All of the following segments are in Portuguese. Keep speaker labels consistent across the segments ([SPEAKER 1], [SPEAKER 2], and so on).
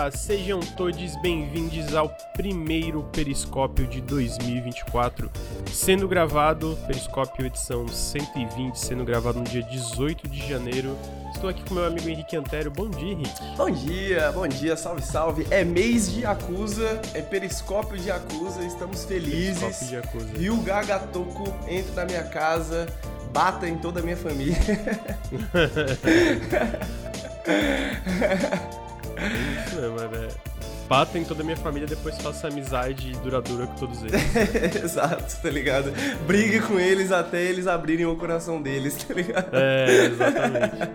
[SPEAKER 1] dia! Sejam todos bem-vindos ao primeiro Periscópio de 2024, sendo gravado, Periscópio edição 120, sendo gravado no dia 18 de janeiro. Estou aqui com meu amigo Henrique Antero. Bom dia, Henrique.
[SPEAKER 2] Bom dia, bom dia, salve, salve. É mês de Acusa, é Periscópio de Acusa, estamos felizes.
[SPEAKER 1] Periscópio de.
[SPEAKER 2] E o Gagatoco entra na minha casa, bata em toda a minha família.
[SPEAKER 1] É isso mesmo, né? Bata em toda a minha família, depois faça amizade duradoura com todos eles.
[SPEAKER 2] Exato, tá ligado? Brigue com eles até eles abrirem o coração deles, tá ligado?
[SPEAKER 1] É, exatamente.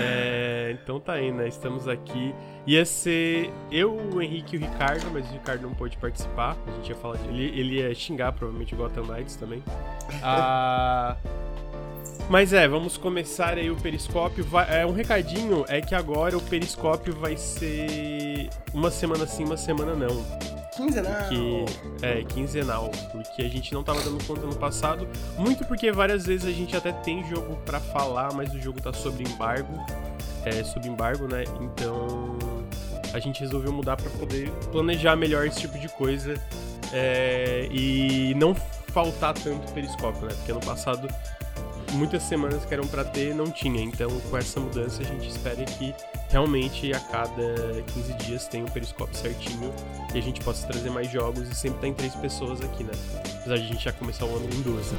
[SPEAKER 1] É, então tá aí, né? Estamos aqui. Ia ser eu, o Henrique e o Ricardo, mas o Ricardo não pôde participar. A gente ia falar de. Ele, ele ia xingar provavelmente o Gotham Knights também. Ah, mas é, vamos começar aí o periscópio. Vai- é, um recadinho é que agora o periscópio vai ser uma semana sim, uma semana não.
[SPEAKER 2] Quinzenal.
[SPEAKER 1] Que é quinzenal, porque a gente não tava dando conta no passado, muito porque várias vezes a gente até tem jogo pra falar, mas o jogo tá sob embargo, é sob embargo, né? Então a gente resolveu mudar pra poder planejar melhor esse tipo de coisa é, e não faltar tanto periscópio, né? Porque no passado muitas semanas que eram pra ter não tinha, então com essa mudança a gente espera que realmente a cada 15 dias tenha um periscópio certinho e a gente possa trazer mais jogos e sempre tá em três pessoas aqui, né? Apesar de a gente já começar o ano em duas.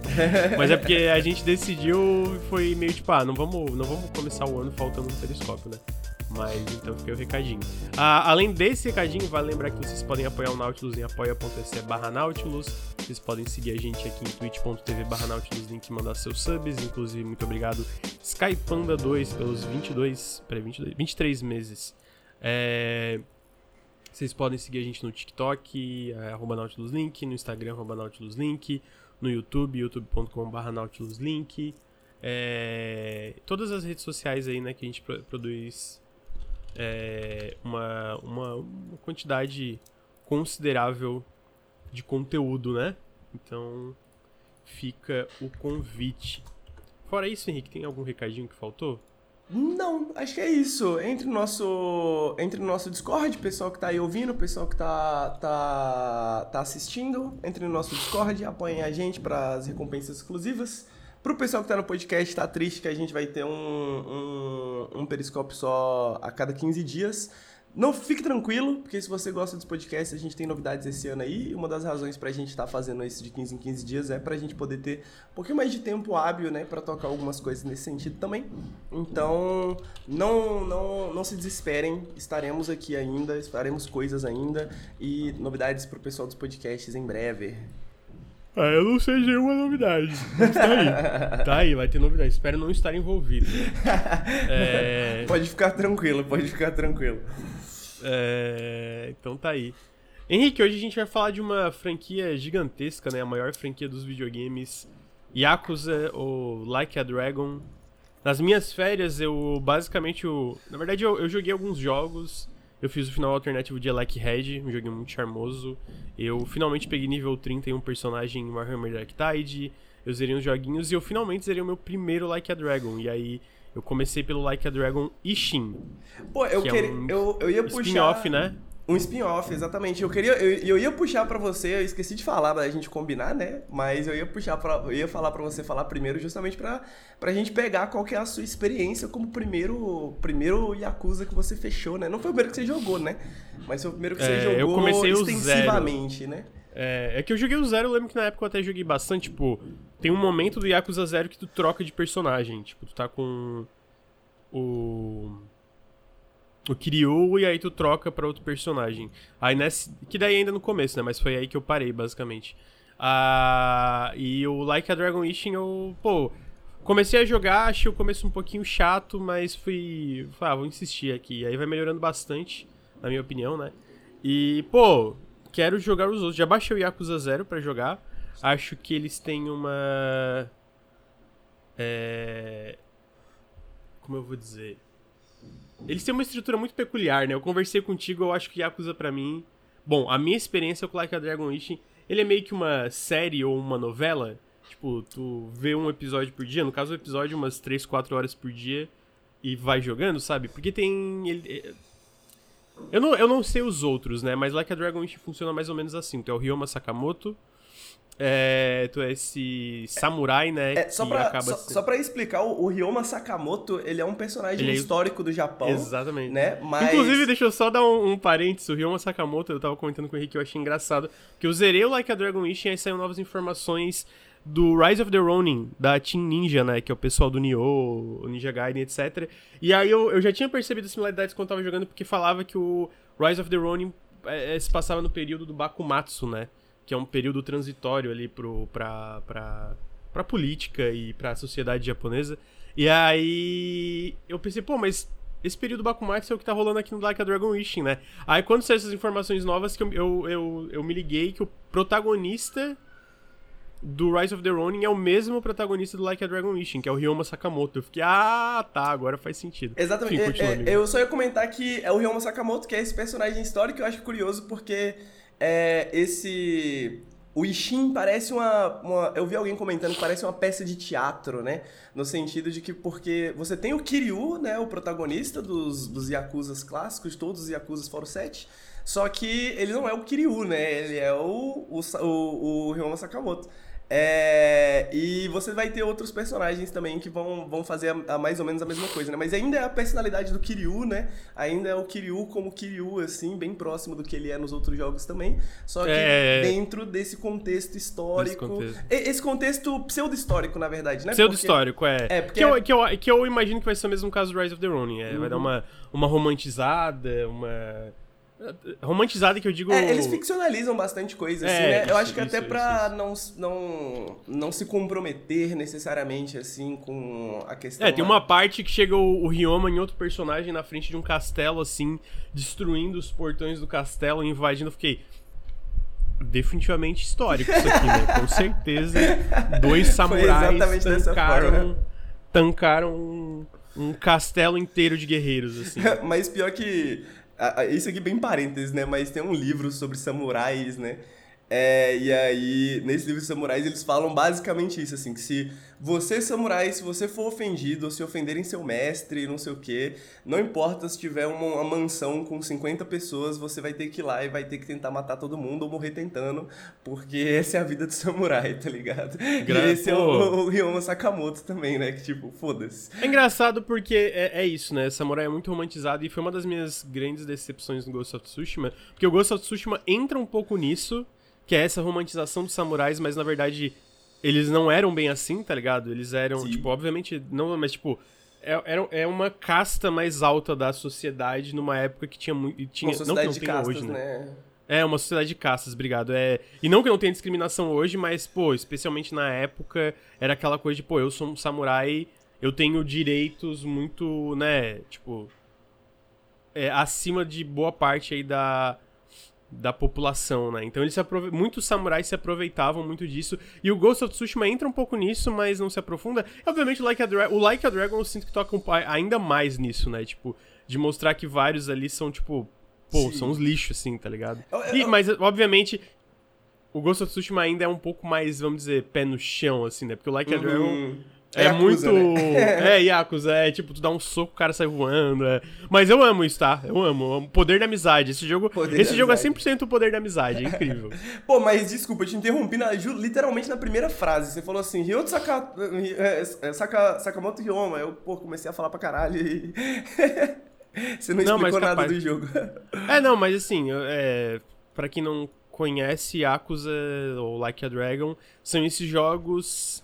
[SPEAKER 1] Mas é porque a gente decidiu foi meio tipo, ah, não vamos, não vamos começar o ano faltando um periscópio, né? Mas então fica o recadinho. Ah, além desse recadinho, vale lembrar que vocês podem apoiar o Nautilus em apoia.se barra Nautilus. Vocês podem seguir a gente aqui em twitch.tv barra Nautilus Link mandar seus subs. Inclusive, muito obrigado Skypanda2 pelos 22, peraí, 22, 23 meses. É, vocês podem seguir a gente no TikTok, é, arroba Nautilus Link, no Instagram, arroba Nautilus Link, no YouTube, youtube.com.br Nautilus Link. É, todas as redes sociais aí, né, que a gente pro- produz é, uma, uma, quantidade considerável de conteúdo, né? Então fica o convite. Fora isso, Henrique, tem algum recadinho que faltou?
[SPEAKER 2] Não, acho que é isso. Entre no nosso, entre no nosso Discord, pessoal que tá aí ouvindo, pessoal que tá, tá, tá assistindo, entre no nosso Discord, apoiem a gente para as recompensas exclusivas. Pro pessoal que tá no podcast, tá triste que a gente vai ter um, um, um periscópio só a cada 15 dias. Não fique tranquilo, porque se você gosta dos podcasts, a gente tem novidades esse ano aí. E uma das razões pra gente estar fazendo isso de 15 em 15 dias é pra gente poder ter um pouquinho mais de tempo hábil, né, pra tocar algumas coisas nesse sentido também. Então, não, não, não se desesperem, estaremos aqui ainda, faremos coisas ainda e novidades pro pessoal dos podcasts em breve.
[SPEAKER 1] Ah, eu não sei de nenhuma novidade. Mas tá aí. tá aí, vai ter novidade. Espero não estar envolvido. É,
[SPEAKER 2] Pode ficar tranquilo, pode ficar tranquilo.
[SPEAKER 1] é, então tá aí. Henrique, hoje a gente vai falar de uma franquia gigantesca, né? A maior franquia dos videogames. Yakuza, ou Like a Dragon. Nas minhas férias, eu basicamente. Eu, na verdade, eu, eu joguei alguns jogos. Eu fiz o final alternativo de Like Red, um joguinho muito charmoso. Eu finalmente peguei nível 30 em um personagem em Warhammer Dark Tide. Eu zerei uns joguinhos e eu finalmente zerei o meu primeiro Like a Dragon. E aí eu comecei pelo Like a Dragon Ishin.
[SPEAKER 2] Pô, eu,
[SPEAKER 1] Que é
[SPEAKER 2] queria,
[SPEAKER 1] um
[SPEAKER 2] eu, eu ia puxar...
[SPEAKER 1] Spin-off, né?
[SPEAKER 2] Um spin-off, exatamente. Eu queria, eu, eu ia puxar pra você, eu esqueci de falar pra gente combinar, né? Mas eu ia puxar para, eu ia falar pra você falar primeiro, justamente pra, pra gente pegar qual que é a sua experiência como primeiro, primeiro Yakuza que você fechou, né? Não foi o primeiro que você jogou, né? Mas foi o primeiro que você
[SPEAKER 1] É,
[SPEAKER 2] jogou
[SPEAKER 1] eu comecei
[SPEAKER 2] extensivamente, né?
[SPEAKER 1] É, é que eu joguei o Zero, eu lembro que na época eu até joguei bastante, tipo, tem um momento do Yakuza Zero que tu troca de personagem, tipo, tu tá com o o Kiryu e aí tu troca pra outro personagem. Aí nesse, que daí ainda no começo, né, mas foi aí que eu parei, basicamente. Ah, e o Like a Dragon Ishin eu, pô, comecei a jogar, achei o começo um pouquinho chato, mas fui, ah, vou insistir aqui. Aí vai melhorando bastante, na minha opinião, né? E, pô, quero jogar os outros. Já baixei o Yakuza Zero pra jogar. Acho que eles têm uma. É. Como eu vou dizer? Eles têm uma estrutura muito peculiar, né? Eu conversei contigo, eu acho que Yakuza pra mim. Bom, a minha experiência com Like a Dragon Ishin, ele é meio que uma série ou uma novela. Tipo, tu vê um episódio por dia, no caso o episódio umas 3, 4 horas por dia. e vai jogando, sabe? Porque tem. Ele, é, eu, não, eu não sei os outros, né? Mas Like a Dragon Wish funciona mais ou menos assim. Tu é o Ryoma Sakamoto. É, tu é esse samurai, né?
[SPEAKER 2] É, só, pra, acaba só, sendo... só pra explicar, o, o Ryoma Sakamoto, ele é um personagem é histórico do Japão.
[SPEAKER 1] Exatamente.
[SPEAKER 2] Né? Mas...
[SPEAKER 1] Inclusive, deixa eu só dar um, um parênteses. O Ryoma Sakamoto, eu tava comentando com o Henrique, eu achei engraçado. Que eu zerei o Like a Dragon Wish e aí saíram novas informações do Rise of the Ronin, da Team Ninja, né? Que é o pessoal do Nioh, Ninja Gaiden, etc. E aí eu, eu já tinha percebido similaridades quando eu tava jogando, porque falava que o Rise of the Ronin é, é, se passava no período do Bakumatsu, né? Que é um período transitório ali pro, pra, pra, política e pra sociedade japonesa. E aí eu pensei, pô, mas esse período Bakumatsu é o que tá rolando aqui no Like a Dragon Wishing, né? Aí quando saíram essas informações novas, que eu, eu, eu, eu me liguei que o protagonista do Rise of the Ronin é o mesmo protagonista do Like a Dragon Wishing, que é o Ryoma Sakamoto. Eu fiquei, ah, tá, agora faz sentido.
[SPEAKER 2] Exatamente. Enfim, é, é, eu só ia comentar que é o Ryoma Sakamoto, que é esse personagem histórico que eu acho curioso, porque é, esse. O Ishin parece uma, uma, Eu vi alguém comentando que parece uma peça de teatro, né? No sentido de que, porque você tem o Kiryu, né? O protagonista dos, dos Yakuzas clássicos, todos os Yakuzas foram sete. Só que ele não é o Kiryu, né? Ele é o, o, o, o Ryoma Sakamoto. É, e você vai ter outros personagens também que vão, vão fazer a, a mais ou menos a mesma coisa, né? Mas ainda é a personalidade do Kiryu, né? Ainda é o Kiryu como Kiryu, assim, bem próximo do que ele é nos outros jogos também. Só que é... dentro desse contexto histórico. Contexto. Esse contexto pseudo-histórico, na verdade, né?
[SPEAKER 1] Pseudo-histórico, é. é porque... que, eu, que, eu, que eu imagino que vai ser o mesmo caso do Rise of the Ronin. É, uhum. Vai dar uhum. uma, uma romantizada, uma Romantizada que eu digo.
[SPEAKER 2] É, eles ficcionalizam bastante coisa, assim, é, né? Eu acho que isso, até isso, pra isso. Não, não, não se comprometer necessariamente, assim, com a questão.
[SPEAKER 1] É, tem uma parte que chega o, o Ryoma em outro personagem na frente de um castelo, assim, destruindo os portões do castelo, invadindo. Eu fiquei. Definitivamente histórico isso aqui, né? Com certeza. Dois samurais tancaram, tancaram um, um castelo inteiro de guerreiros, assim.
[SPEAKER 2] Mas pior que isso aqui bem parênteses, né? Mas tem um livro sobre samurais, né? É, e aí, nesse livro de samurais, eles falam basicamente isso, assim, que se você, samurai, se você for ofendido ou se ofenderem seu mestre, não sei o quê, não importa se tiver uma, uma, mansão com 50 pessoas, você vai ter que ir lá e vai ter que tentar matar todo mundo ou morrer tentando, porque essa é a vida do samurai, tá ligado? Gra e esse é o, o Ryoma Sakamoto também, né? Que tipo, foda-se.
[SPEAKER 1] É engraçado porque é, é isso, né? Samurai é muito romantizado e foi uma das minhas grandes decepções no Ghost of Tsushima, porque o Ghost of Tsushima entra um pouco nisso que é essa romantização dos samurais, mas na verdade eles não eram bem assim, tá ligado? Eles eram, Sim. tipo, obviamente, não, mas tipo, é, é, uma casta mais alta da sociedade numa época que tinha muito. Tinha,
[SPEAKER 2] uma sociedade não que não de castas, hoje, né? né?
[SPEAKER 1] É, uma sociedade de castas, obrigado. É, e não que não tenha discriminação hoje, mas, pô, especialmente na época, era aquela coisa de, pô, eu sou um samurai, eu tenho direitos muito, né, tipo. É, acima de boa parte aí da, da população, né? Então eles se aprove... muitos samurais se aproveitavam muito disso. E o Ghost of Tsushima entra um pouco nisso, mas não se aprofunda. E, obviamente, o Like, a Dra... o like a Dragon eu sinto que toca ainda mais nisso, né? Tipo, de mostrar que vários ali são, tipo, pô, Sim. são uns lixos, assim, tá ligado? Eu, eu, e, mas, obviamente, o Ghost of Tsushima ainda é um pouco mais, vamos dizer, pé no chão, assim, né? Porque o Like uhum. a Dragon é, é Yakuza, muito. Né? é, Yakuza, é tipo, tu dá um soco, o cara sai voando. É. Mas eu amo isso, tá? Eu amo. O poder da amizade. Esse jogo, esse jogo é 100% o poder da amizade. É incrível.
[SPEAKER 2] Pô, mas desculpa, eu te interrompi na, literalmente na primeira frase. Você falou assim, Ryoto Saka, é, é, Saka, Sakamoto Ryoma. Eu, pô, comecei a falar pra caralho e. Você não, não explicou nada do jogo.
[SPEAKER 1] É, não, mas assim, é, pra quem não conhece, Yakuza ou Like a Dragon são esses jogos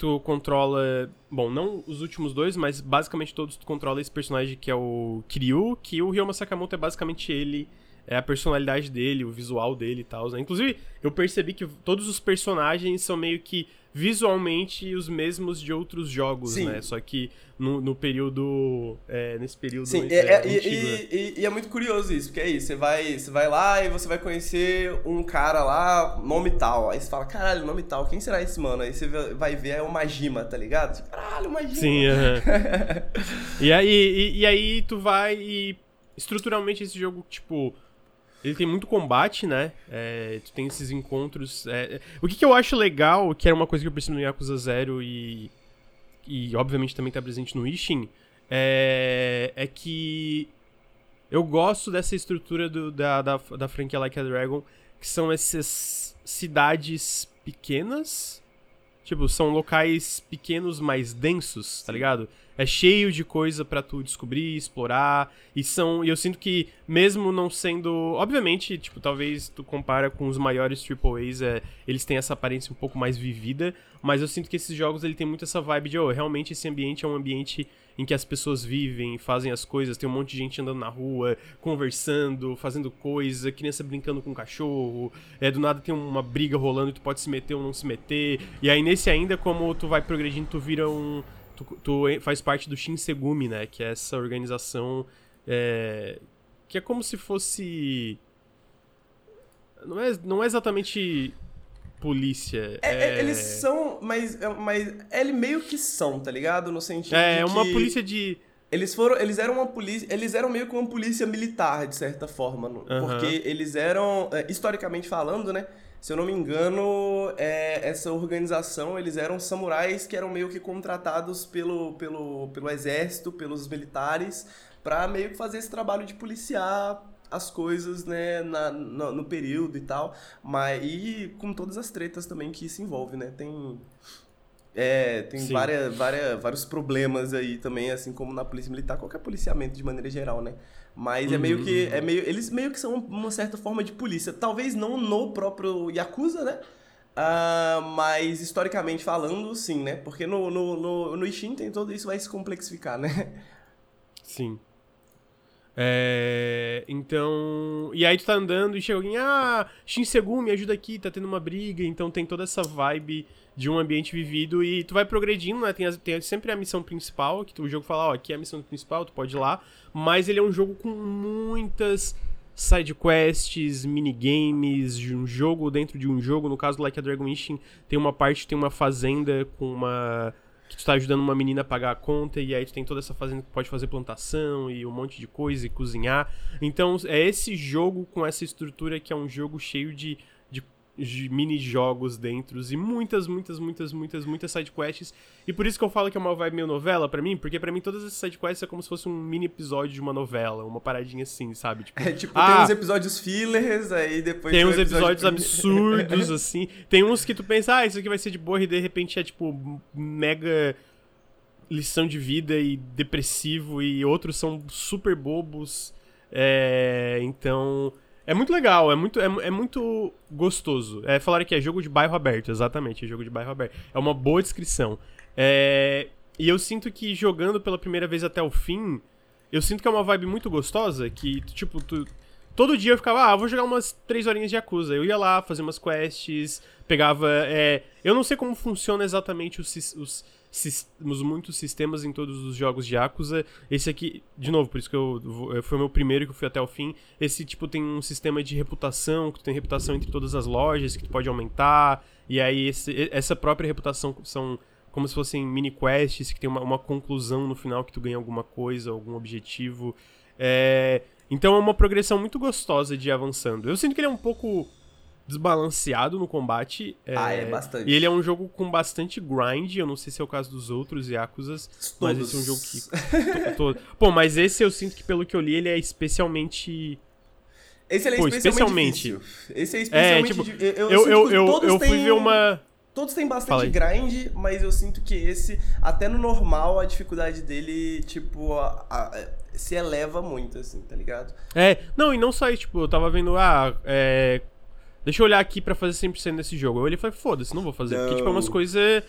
[SPEAKER 1] tu controla. Bom, não os últimos dois, mas basicamente todos tu controla esse personagem que é o Kiryu, que o Ryoma Sakamoto é basicamente ele. É a personalidade dele, o visual dele e tal. Né? Inclusive, eu percebi que todos os personagens são meio que visualmente os mesmos de outros jogos, Sim. né? Só que no, no período. É, nesse período.
[SPEAKER 2] Sim, é, é, e, e, e, é muito curioso isso, porque é isso. Você vai, você vai lá e você vai conhecer um cara lá, nome tal. Aí você fala, caralho, nome tal, quem será esse mano? Aí você vai ver, é o Majima, tá ligado? Caralho, Majima.
[SPEAKER 1] Sim, uh -huh. e, aí, e, e aí tu vai e. Estruturalmente esse jogo, tipo ele tem muito combate, né? É, tu tem esses encontros. É, é, o que, que, eu acho legal, que era uma coisa que eu percebi no Yakuza Zero e. E obviamente também tá presente no Ishin, é, é que eu gosto dessa estrutura do, da, da, da franquia Like a Dragon, que são essas cidades pequenas. Tipo, são locais pequenos, mais densos, tá ligado? É cheio de coisa para tu descobrir, explorar. E são. E eu sinto que, mesmo não sendo. Obviamente, tipo, talvez tu compara com os maiores AAAs, é, eles têm essa aparência um pouco mais vivida. Mas eu sinto que esses jogos ele tem muito essa vibe de, oh, realmente esse ambiente é um ambiente em que as pessoas vivem, fazem as coisas, tem um monte de gente andando na rua, conversando, fazendo coisa, criança brincando com um cachorro, é, do nada tem uma briga rolando e tu pode se meter ou não se meter. E aí nesse ainda, como tu vai progredindo, tu vira um. Tu, tu faz parte do Shinsegumi, né? Que é essa organização. É, que é como se fosse. Não é, não é exatamente polícia.
[SPEAKER 2] É, é... Eles são, mas, mas eles meio que são, tá ligado? No sentido
[SPEAKER 1] É,
[SPEAKER 2] é
[SPEAKER 1] uma polícia de...
[SPEAKER 2] Eles foram, eles eram uma polícia, eles eram meio que uma polícia militar de certa forma, uhum. porque eles eram, é, historicamente falando, né? Se eu não me engano, é, essa organização, eles eram samurais que eram meio que contratados pelo, pelo, pelo exército, pelos militares, para meio que fazer esse trabalho de policiar as coisas, né, na, no, no, período e tal, mas e com todas as tretas também que isso envolve, né? Tem é, tem várias, várias, vários problemas aí também, assim como na polícia militar, qualquer policiamento de maneira geral, né? Mas uhum. é meio que é meio eles meio que são uma certa forma de polícia, talvez não no próprio Yakuza, né? Uh, mas historicamente falando, sim, né? Porque no, no, no, no Ishin tem todo isso vai se complexificar, né?
[SPEAKER 1] Sim. É, então. E aí tu tá andando e chega alguém, ah, Shinsegu, me ajuda aqui, tá tendo uma briga. Então tem toda essa vibe de um ambiente vivido e tu vai progredindo, né? Tem, tem sempre a missão principal, que o jogo fala, ó, aqui é a missão principal, tu pode ir lá. Mas ele é um jogo com muitas side quests, minigames, de um jogo dentro de um jogo. No caso Like a Dragon Ishin, tem uma parte, tem uma fazenda com uma que tu tá ajudando uma menina a pagar a conta e aí tu tem toda essa fazenda que pode fazer plantação e um monte de coisa e cozinhar. Então é esse jogo com essa estrutura que é um jogo cheio de, mini-jogos dentro e muitas, muitas, muitas, muitas, muitas sidequests. E por isso que eu falo que é uma vibe meio novela para mim, porque para mim todas essas sidequests é como se fosse um mini episódio de uma novela, uma paradinha assim, sabe?
[SPEAKER 2] Tipo, é tipo, ah, tem uns episódios fillers, aí depois
[SPEAKER 1] tem uns episódios absurdos, assim. Tem uns que tu pensa, ah, isso aqui vai ser de boa, e de repente é tipo mega lição de vida e depressivo, e outros são super bobos. É, então. É muito legal, é muito, é, é muito gostoso. É, falaram que é jogo de bairro aberto, exatamente, é jogo de bairro aberto. É uma boa descrição. É, e eu sinto que jogando pela primeira vez até o fim, eu sinto que é uma vibe muito gostosa, que, tipo, tu, todo dia eu ficava, ah, vou jogar umas três horinhas de Yakuza. Eu ia lá, fazer umas quests, pegava. É, eu não sei como funciona exatamente os, os, os, muitos sistemas em todos os jogos de Yakuza. Esse aqui, de novo, por isso que eu, foi o meu primeiro que eu fui até o fim. Esse tipo tem um sistema de reputação, que tu tem reputação entre todas as lojas, que tu pode aumentar. E aí esse, essa própria reputação são como se fossem mini quests que tem uma, uma conclusão no final que tu ganha alguma coisa, algum objetivo. É, então é uma progressão muito gostosa de ir avançando. Eu sinto que ele é um pouco desbalanceado no combate.
[SPEAKER 2] É, ah, é bastante.
[SPEAKER 1] E ele é um jogo com bastante grind. Eu não sei se é o caso dos outros Yakuzas, Todos. mas esse é um jogo que. Pô, mas esse eu sinto que, pelo que eu li, ele é especialmente.
[SPEAKER 2] Esse ele é Pô, especialmente. especialmente. Esse é especialmente. É, tipo,
[SPEAKER 1] eu, eu, eu, eu, eu fui têm... ver uma.
[SPEAKER 2] Todos têm bastante grind, mas eu sinto que esse, até no normal, a dificuldade dele, tipo, a, a, se eleva muito, assim, tá ligado?
[SPEAKER 1] É, não, e não só isso, tipo, eu tava vendo, ah, é, deixa eu olhar aqui pra fazer 100% nesse jogo. Eu olhei e falei, foda-se, não vou fazer, não. porque, tipo, é umas coisas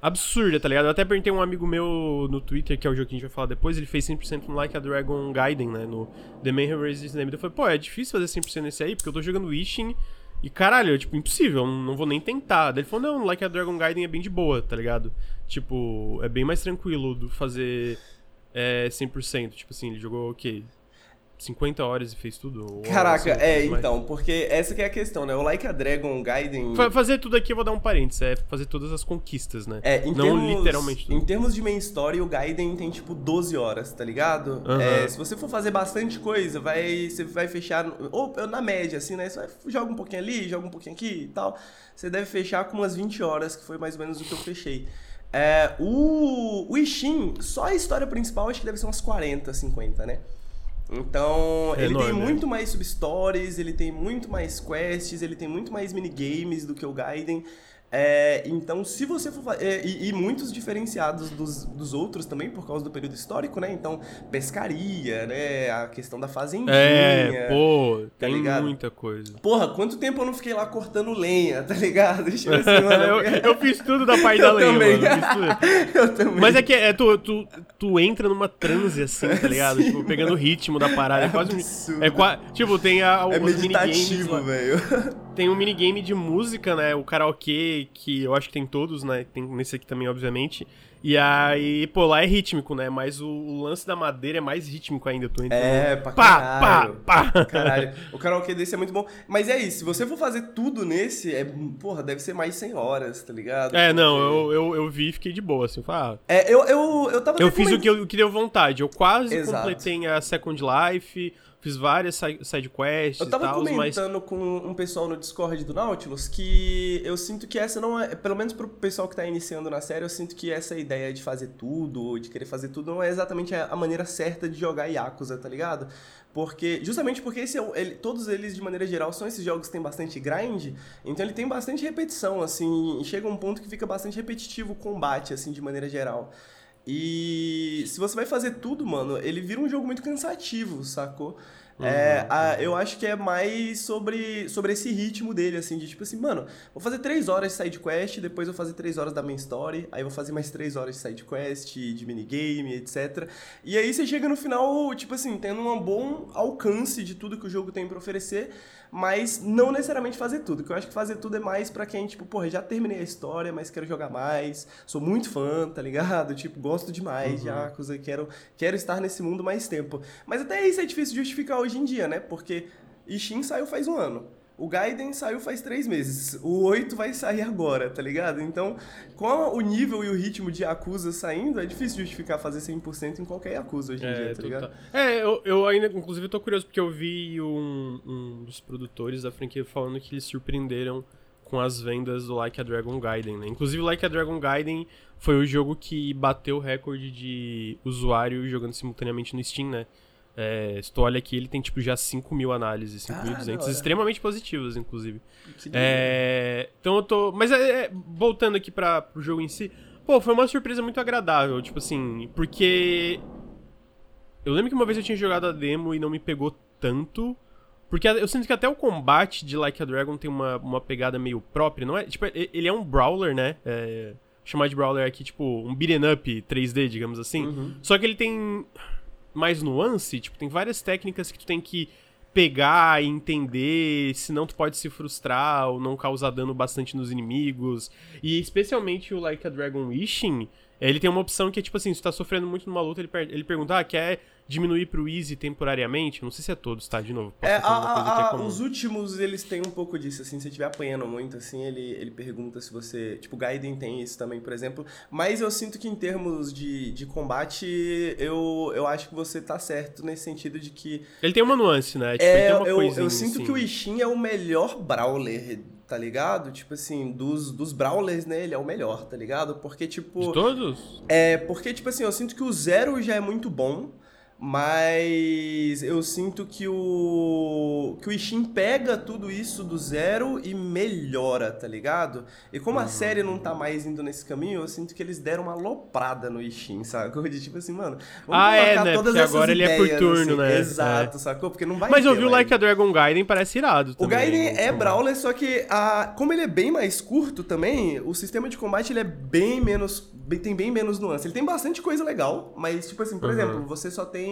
[SPEAKER 1] absurdas, tá ligado? Eu até perguntei um amigo meu no Twitter, que é o jogo que a gente vai falar depois, ele fez 100% no Like a Dragon Gaiden, né, no The Man Who Raised Name. Eu falei, pô, é difícil fazer 100% nesse aí, porque eu tô jogando Wishing e caralho, é, tipo, impossível, não vou nem tentar. Daí ele falou, não, Like a Dragon Gaiden é bem de boa, tá ligado? Tipo, é bem mais tranquilo do fazer é, 100%. Tipo assim, ele jogou o quê? 50 horas e fez tudo?
[SPEAKER 2] Caraca, é, então, porque essa que é a questão, né? O Like a Dragon Gaiden...
[SPEAKER 1] Fazer tudo aqui, eu vou dar um parênteses, é fazer todas as conquistas, né?
[SPEAKER 2] É, em Não termos, literalmente tudo. Em termos de main story, o Gaiden tem, tipo, 12 horas, tá ligado? Uhum. É, se você for fazer bastante coisa, vai, você vai fechar... Ou na média, assim, né? Você vai, joga um pouquinho ali, joga um pouquinho aqui e tal. Você deve fechar com umas 20 horas, que foi mais ou menos o que eu fechei. É, o, o Ishin, só a história principal acho que deve ser umas 40, 50, né? Então,
[SPEAKER 1] É
[SPEAKER 2] ele
[SPEAKER 1] enorme,
[SPEAKER 2] tem
[SPEAKER 1] né?
[SPEAKER 2] muito mais substories, ele tem muito mais quests, ele tem muito mais minigames do que o Gaiden. É, então, se você for é, e, e muitos diferenciados dos, dos outros também, por causa do período histórico, né? Então, pescaria, né? A questão da fazendinha.
[SPEAKER 1] É, pô,
[SPEAKER 2] tá
[SPEAKER 1] tem
[SPEAKER 2] ligado?
[SPEAKER 1] muita coisa.
[SPEAKER 2] Porra, quanto tempo eu não fiquei lá cortando lenha, tá ligado? Tipo assim, mano,
[SPEAKER 1] eu, eu fiz tudo da parte da lenha,
[SPEAKER 2] também.
[SPEAKER 1] mano. eu
[SPEAKER 2] também.
[SPEAKER 1] Mas é que é, tu, tu, tu entra numa transe assim, tá ligado?
[SPEAKER 2] Sim.
[SPEAKER 1] Tipo, pegando o ritmo da parada. É,
[SPEAKER 2] É
[SPEAKER 1] quase
[SPEAKER 2] absurdo.
[SPEAKER 1] É tipo, tem a,
[SPEAKER 2] É meditativo, velho.
[SPEAKER 1] Tem um minigame de música, né? O karaokê, que eu acho que tem todos, né? Tem nesse aqui também, obviamente. E aí, pô, lá é rítmico, né? Mas o, o lance da madeira é mais rítmico ainda. Tu entra
[SPEAKER 2] É, pra
[SPEAKER 1] pá,
[SPEAKER 2] caralho.
[SPEAKER 1] pá, pá.
[SPEAKER 2] Caralho, o karaokê desse é muito bom. Mas é isso, se você for fazer tudo nesse, é, porra, deve ser mais 100 horas, tá ligado?
[SPEAKER 1] É, não,
[SPEAKER 2] Porque-
[SPEAKER 1] eu, eu, eu vi e fiquei de boa, assim. Falei, ah,
[SPEAKER 2] É, eu, eu, eu tava
[SPEAKER 1] eu fiz o que, eu, o que deu vontade. Eu quase
[SPEAKER 2] Exato.
[SPEAKER 1] completei a Second Life, fiz várias si- side quests
[SPEAKER 2] Eu
[SPEAKER 1] e
[SPEAKER 2] tava
[SPEAKER 1] tal, mas.
[SPEAKER 2] comentando com um pessoal no Discord do Nautilus que eu sinto que essa não é, pelo menos pro pessoal que tá iniciando na série, eu sinto que essa ideia de fazer tudo, de querer fazer tudo, não é exatamente a a maneira certa de jogar Yakuza, tá ligado? Porque, justamente porque esse é o- ele- todos eles, de maneira geral, são esses jogos que tem bastante grind, então ele tem bastante repetição, assim, e chega um ponto que fica bastante repetitivo o combate, assim, de maneira geral. E se você vai fazer tudo, mano, ele vira um jogo muito cansativo, sacou? É, a- eu acho que é mais sobre, sobre esse ritmo dele, assim, de tipo assim, mano, vou fazer três horas de side quest, depois vou fazer três horas da main story, aí vou fazer mais três horas de side quest, de minigame, etc. E aí você chega no final, tipo assim, tendo um bom alcance de tudo que o jogo tem pra oferecer, mas não necessariamente fazer tudo, que eu acho que fazer tudo é mais pra quem, tipo, porra, já terminei a história, mas quero jogar mais, sou muito fã, tá ligado? Tipo, gosto demais de Yakuza, quero, quero estar nesse mundo mais tempo. Mas até isso é difícil de justificar hoje em dia, né? Porque Ishin saiu faz um ano. O Gaiden saiu faz três meses. O 8 vai sair agora, tá ligado? Então, com o nível e o ritmo de Yakuza saindo, é difícil justificar fazer 100% em qualquer Yakuza hoje em dia, tá ligado?
[SPEAKER 1] total. É, eu, eu ainda, inclusive, tô curioso porque eu vi um, um dos produtores da franquia falando que eles surpreenderam com as vendas do Like a Dragon Gaiden, né? Inclusive, Like a Dragon Gaiden foi o jogo que bateu o recorde de usuário jogando simultaneamente no Steam, né? É, se tu olha aqui, ele tem tipo já 5 mil análises,
[SPEAKER 2] Ah, da
[SPEAKER 1] 5.200,
[SPEAKER 2] hora.
[SPEAKER 1] extremamente positivas, inclusive. É, então eu tô. Mas é, é, voltando aqui para pro jogo em si, pô, foi uma surpresa muito agradável, tipo assim, porque. Eu lembro que uma vez eu tinha jogado a demo e não me pegou tanto. Porque eu sinto que até o combate de Like a Dragon tem uma, uma pegada meio própria, não é? Tipo, ele é um brawler, né? É, chamar de brawler aqui, tipo, um beat'em up 3D, digamos assim.
[SPEAKER 2] Uhum.
[SPEAKER 1] Só que ele tem mais nuance, tipo, tem várias técnicas que tu tem que pegar e entender, senão tu pode se frustrar ou não causar dano bastante nos inimigos. E especialmente o Like a Dragon Wishing, ele tem uma opção que é tipo assim, se tu tá sofrendo muito numa luta, ele, per- ele pergunta, ah, quer diminuir pro easy temporariamente? Não sei se é todos, tá? De novo.
[SPEAKER 2] É, a-
[SPEAKER 1] é
[SPEAKER 2] a-
[SPEAKER 1] comum.
[SPEAKER 2] os últimos, eles têm um pouco disso, assim, se você estiver apanhando muito, assim, ele, ele pergunta se você... Tipo, o Gaiden tem isso também, por exemplo, mas eu sinto que em termos de, de combate, eu, eu acho que você tá certo nesse sentido de que...
[SPEAKER 1] Ele tem uma nuance, né? Tipo,
[SPEAKER 2] É,
[SPEAKER 1] ele tem uma
[SPEAKER 2] eu, eu sinto
[SPEAKER 1] assim.
[SPEAKER 2] que o Ishin é o melhor brawler, tá ligado? Tipo assim, dos, dos brawlers, né, ele é o melhor, tá ligado? Porque, tipo...
[SPEAKER 1] De todos?
[SPEAKER 2] É, porque, tipo assim, eu sinto que o Zero já é muito bom, mas eu sinto que o que o Ishin pega tudo isso do zero e melhora, tá ligado? E como
[SPEAKER 1] Uhum.
[SPEAKER 2] a série não tá mais indo nesse caminho, eu sinto que eles deram uma loprada no Ishin, sacou? De tipo assim, mano, vamos
[SPEAKER 1] Ah, é, né?
[SPEAKER 2] todas
[SPEAKER 1] Porque agora ele é por
[SPEAKER 2] ideias,
[SPEAKER 1] turno,
[SPEAKER 2] assim.
[SPEAKER 1] né?
[SPEAKER 2] Exato, sacou? Porque não vai
[SPEAKER 1] Mas eu vi o. Like a Dragon Gaiden, parece irado
[SPEAKER 2] O
[SPEAKER 1] também.
[SPEAKER 2] Gaiden
[SPEAKER 1] no
[SPEAKER 2] é
[SPEAKER 1] combate.
[SPEAKER 2] Brawler, só que a, como ele é bem mais curto também, o sistema de combate ele é bem menos. tem bem menos nuance. Ele tem bastante coisa legal, mas, tipo assim, por
[SPEAKER 1] Uhum.
[SPEAKER 2] exemplo, você só tem.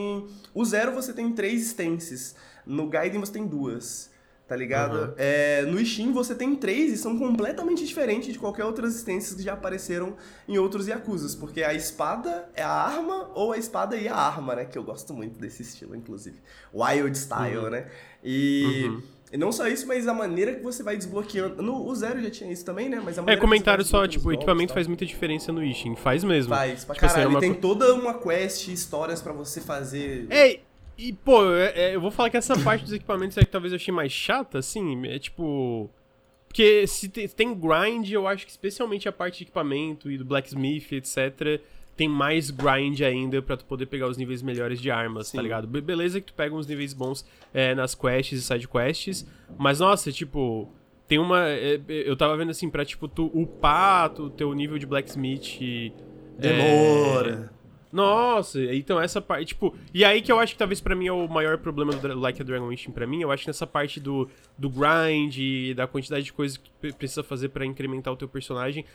[SPEAKER 2] O Zero você tem três stances. No Gaiden você tem duas. Tá ligado?
[SPEAKER 1] Uhum.
[SPEAKER 2] É, no Ishin você tem três e são completamente diferentes de qualquer outras instâncias que já apareceram em outros Yakuzas. Porque a espada é a arma ou a espada e a arma, né? Que eu gosto muito desse estilo, inclusive. Wild style,
[SPEAKER 1] Uhum.
[SPEAKER 2] né? E.
[SPEAKER 1] Uhum.
[SPEAKER 2] E não só isso, mas a maneira que você vai desbloqueando. No, o Zero já tinha isso também, né? Mas a
[SPEAKER 1] É, comentário só, tipo, o equipamento
[SPEAKER 2] golpes
[SPEAKER 1] faz muita diferença no Ishin. Faz mesmo.
[SPEAKER 2] Faz, pra
[SPEAKER 1] Tipo assim,
[SPEAKER 2] caralho.
[SPEAKER 1] é uma
[SPEAKER 2] Ele tem toda uma quest, histórias pra você fazer.
[SPEAKER 1] É, e, pô, é- é, eu vou falar que essa parte dos equipamentos é que talvez eu achei mais chata, assim. É tipo. Porque se tem grind, eu acho que especialmente a parte de equipamento e do blacksmith, etc., tem mais grind ainda para tu poder pegar os níveis melhores de armas, tá Sim. tá ligado? Be beleza que tu pega uns níveis bons é, nas quests e side quests, mas nossa, tipo, tem uma. É, eu tava vendo assim, pra tipo, tu upar o teu nível de blacksmith.
[SPEAKER 2] Demora.
[SPEAKER 1] É, nossa, então essa parte, tipo, e aí que eu acho que talvez para mim é o maior problema do Like a Dragon Wishin para mim, eu acho que nessa parte do, do grind, da quantidade de coisas que precisa fazer para incrementar o teu personagem.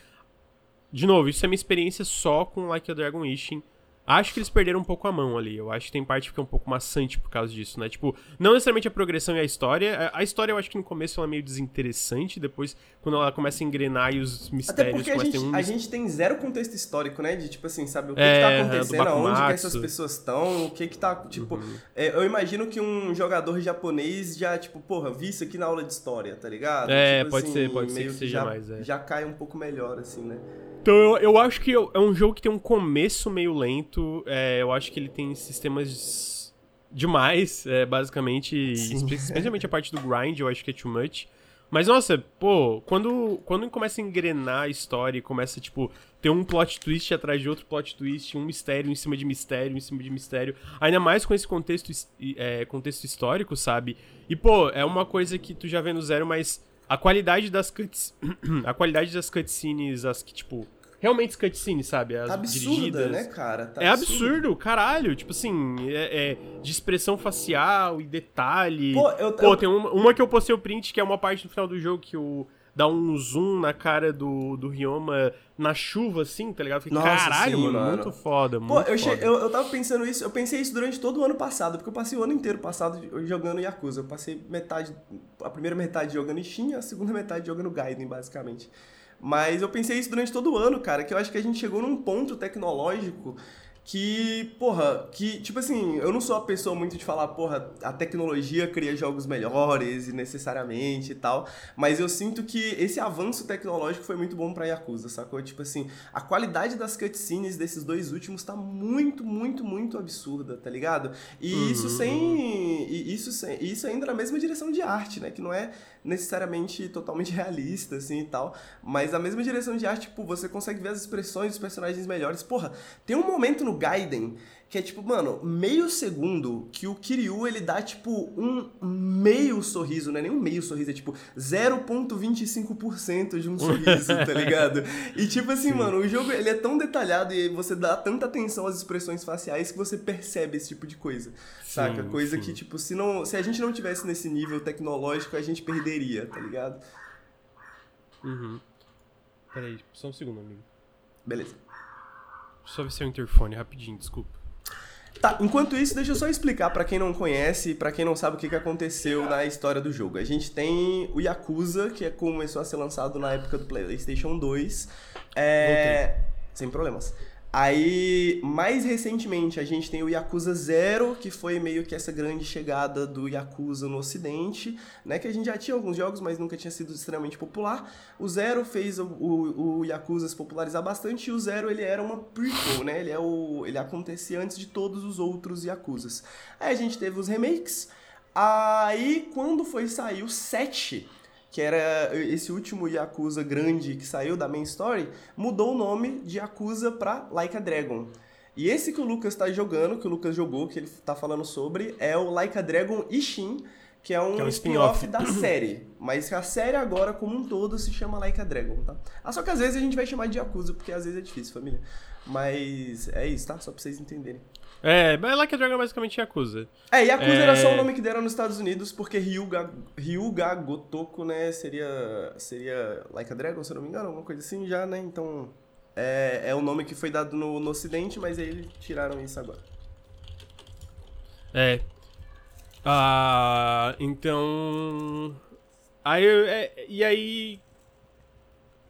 [SPEAKER 1] De novo, isso é minha experiência só com Like a Dragon Wishin. Acho que eles perderam um pouco a mão ali. Eu acho que tem parte que fica um pouco maçante por causa disso, né? Tipo, não necessariamente a progressão e a história. A, história eu acho que no começo ela é meio desinteressante, depois, quando ela começa a engrenar e os mistérios
[SPEAKER 2] Até porque a gente, um... a gente tem zero contexto histórico, né? De tipo assim, sabe, o que, é, que tá acontecendo, aonde que essas pessoas estão, o que que tá. Tipo, uhum. é, eu imagino que um jogador japonês já, tipo, porra, vi isso aqui na aula de história, tá ligado?
[SPEAKER 1] É,
[SPEAKER 2] tipo,
[SPEAKER 1] pode
[SPEAKER 2] assim,
[SPEAKER 1] ser, pode ser que seja
[SPEAKER 2] já,
[SPEAKER 1] mais. É.
[SPEAKER 2] Já cai um pouco melhor, assim, né?
[SPEAKER 1] Então eu, eu acho que é um jogo que tem um começo meio lento. É, eu acho que ele tem sistemas demais, é, basicamente. Especialmente a parte do grind, eu acho que é too much. Mas, nossa, pô, quando, quando começa a engrenar a história e começa, tipo, ter um plot twist atrás de outro plot twist, um mistério em cima de mistério, em cima de mistério, ainda mais com esse contexto, é, contexto histórico, sabe? E, pô, é uma coisa que tu já vê no zero, mas a qualidade das cutscenes. a qualidade das cutscenes, as que, tipo, realmente cutscene, sabe? As
[SPEAKER 2] tá absurda, dirigidas. né, cara? Tá
[SPEAKER 1] é absurdo. absurdo, caralho. Tipo assim, é, é, de expressão facial e detalhe. Pô, eu, Pô eu... tem uma, uma, que eu postei o print, que é uma parte no final do jogo que o dá um zoom na cara do, do Ryoma na chuva, assim, tá ligado? Fiquei, Nossa, caralho, sim, mano, mano, muito foda, Pô,
[SPEAKER 2] eu, foda. eu, eu tava pensando isso, eu pensei isso durante todo o ano passado, porque eu passei o ano inteiro passado jogando Yakuza. Eu passei metade, a primeira metade jogando Ishin, a segunda metade jogando Gaiden, basicamente. Mas eu pensei isso durante todo o ano, cara, que eu acho que a gente chegou num ponto tecnológico que, porra, que, tipo assim, eu não sou a pessoa muito de falar, porra, a tecnologia cria jogos melhores e necessariamente e tal, mas eu sinto que esse avanço tecnológico foi muito bom pra Yakuza, sacou? Tipo assim, a qualidade das cutscenes desses dois últimos tá muito, muito, muito absurda, tá ligado? E uhum. isso sem. E isso sem. Isso ainda na mesma direção de arte, né? Que não é necessariamente totalmente realista, assim e tal, mas a mesma direção de arte, tipo, você consegue ver as expressões dos personagens melhores. Porra, tem um momento no Gaiden que é tipo, mano, meio segundo que o Kiryu ele dá tipo um meio sorriso, não é nem um meio sorriso, é tipo 0.25% de um sorriso, tá ligado? E tipo assim, Sim. mano, o jogo ele é tão detalhado e você dá tanta atenção às expressões faciais que você percebe esse tipo de coisa, saca? Sim, coisa sim. que tipo, se não, se a gente não tivesse nesse nível tecnológico, a gente perderia, tá ligado?
[SPEAKER 1] Uhum. Peraí, só um segundo, amigo.
[SPEAKER 2] Beleza.
[SPEAKER 1] Só ver seu interfone rapidinho, desculpa.
[SPEAKER 2] Tá, enquanto isso, deixa eu só explicar para quem não conhece, para quem não sabe o que, que aconteceu na história do jogo. A gente tem o Yakuza, que é, começou a ser lançado na época do PlayStation 2. É... Sem problemas. Aí, mais recentemente, a gente tem o Yakuza Zero, que foi meio que essa grande chegada do Yakuza no ocidente, né? Que a gente já tinha alguns jogos, mas nunca tinha sido extremamente popular. O Zero fez o, o, o Yakuza se popularizar bastante, e o Zero, ele era uma prequel, né? Ele, é o, ele acontecia antes de todos os outros Yakuzas. Aí a gente teve os remakes, aí quando foi sair o 7 que era esse último Yakuza grande que saiu da main story, mudou o nome de Yakuza pra Like a Dragon. E esse que o Lucas está jogando, que o Lucas jogou, que ele está falando sobre, é o Like a Dragon Ishin, que é um, é um spin-off da série. Mas a série agora, como um todo, se chama Like a Dragon, tá? Ah, só que às vezes a gente vai chamar de Yakuza, porque às vezes é difícil, família. Mas é isso, tá? Só pra vocês entenderem.
[SPEAKER 1] É, mas Like a Dragon é basicamente Yakuza.
[SPEAKER 2] É, Yakuza é... era só o nome que deram nos Estados Unidos, porque Ryuga, Ryuga Gotoku, né, seria, seria Like a Dragon, se eu não me engano, alguma coisa assim já, né, então... É, é o nome que foi dado no, no ocidente, mas aí eles tiraram isso agora.
[SPEAKER 1] É. Ah, então... Aí, é, e aí...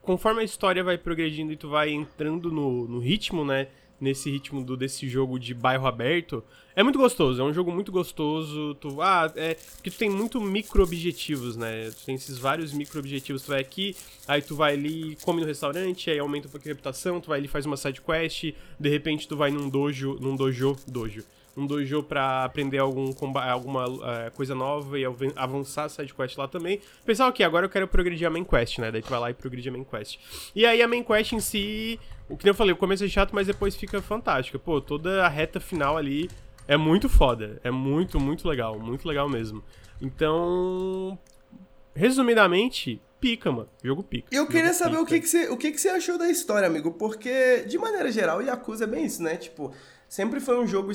[SPEAKER 1] Conforme a história vai progredindo e tu vai entrando no, no ritmo, né nesse ritmo do, desse jogo de bairro aberto, é muito gostoso, é um jogo muito gostoso. Tu, ah, é, porque tu tem muito micro objetivos, né? Tu tem esses vários micro objetivos. Tu vai aqui, aí tu vai ali, come no restaurante, aí aumenta um pouquinho a reputação, tu vai ali faz uma side quest, de repente tu vai num dojo, num dojo, dojo, um dojo pra aprender algum, alguma uh, coisa nova e avançar a sidequest lá também. Pensar, ok, agora eu quero progredir a main quest, né? Daí tu vai lá e progredir a main quest. E aí a main quest em si, o que eu falei, o começo é chato, mas depois fica fantástica. Pô, toda a reta final ali é muito foda. É muito, muito legal. Muito legal mesmo. Então, resumidamente, pica, mano. Jogo pica.
[SPEAKER 2] Eu queria saber
[SPEAKER 1] pica.
[SPEAKER 2] o que, que, você, o que, que você achou da história, amigo. Porque, de maneira geral, Yakuza é bem isso, né? Tipo, sempre foi um jogo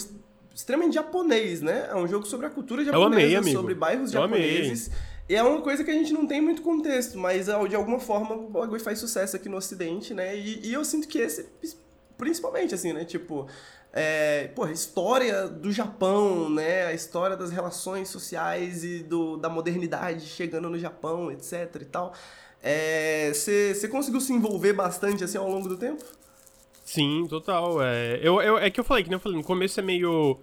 [SPEAKER 2] extremamente japonês, né? É um jogo sobre a cultura japonesa,
[SPEAKER 1] amei, amigo.
[SPEAKER 2] sobre bairros
[SPEAKER 1] Eu
[SPEAKER 2] japoneses. E é uma coisa que a gente não tem muito contexto, mas de alguma forma o bagulho faz sucesso aqui no ocidente, né? E, e eu sinto que esse, principalmente, assim, né? Tipo, é, porra, história do Japão, né? A história das relações sociais e do, da modernidade chegando no Japão, etc e tal. Você é, conseguiu se envolver bastante, assim, ao longo do tempo?
[SPEAKER 1] Sim, total. É, eu, eu, é que eu falei, que nem eu falei, no começo é meio.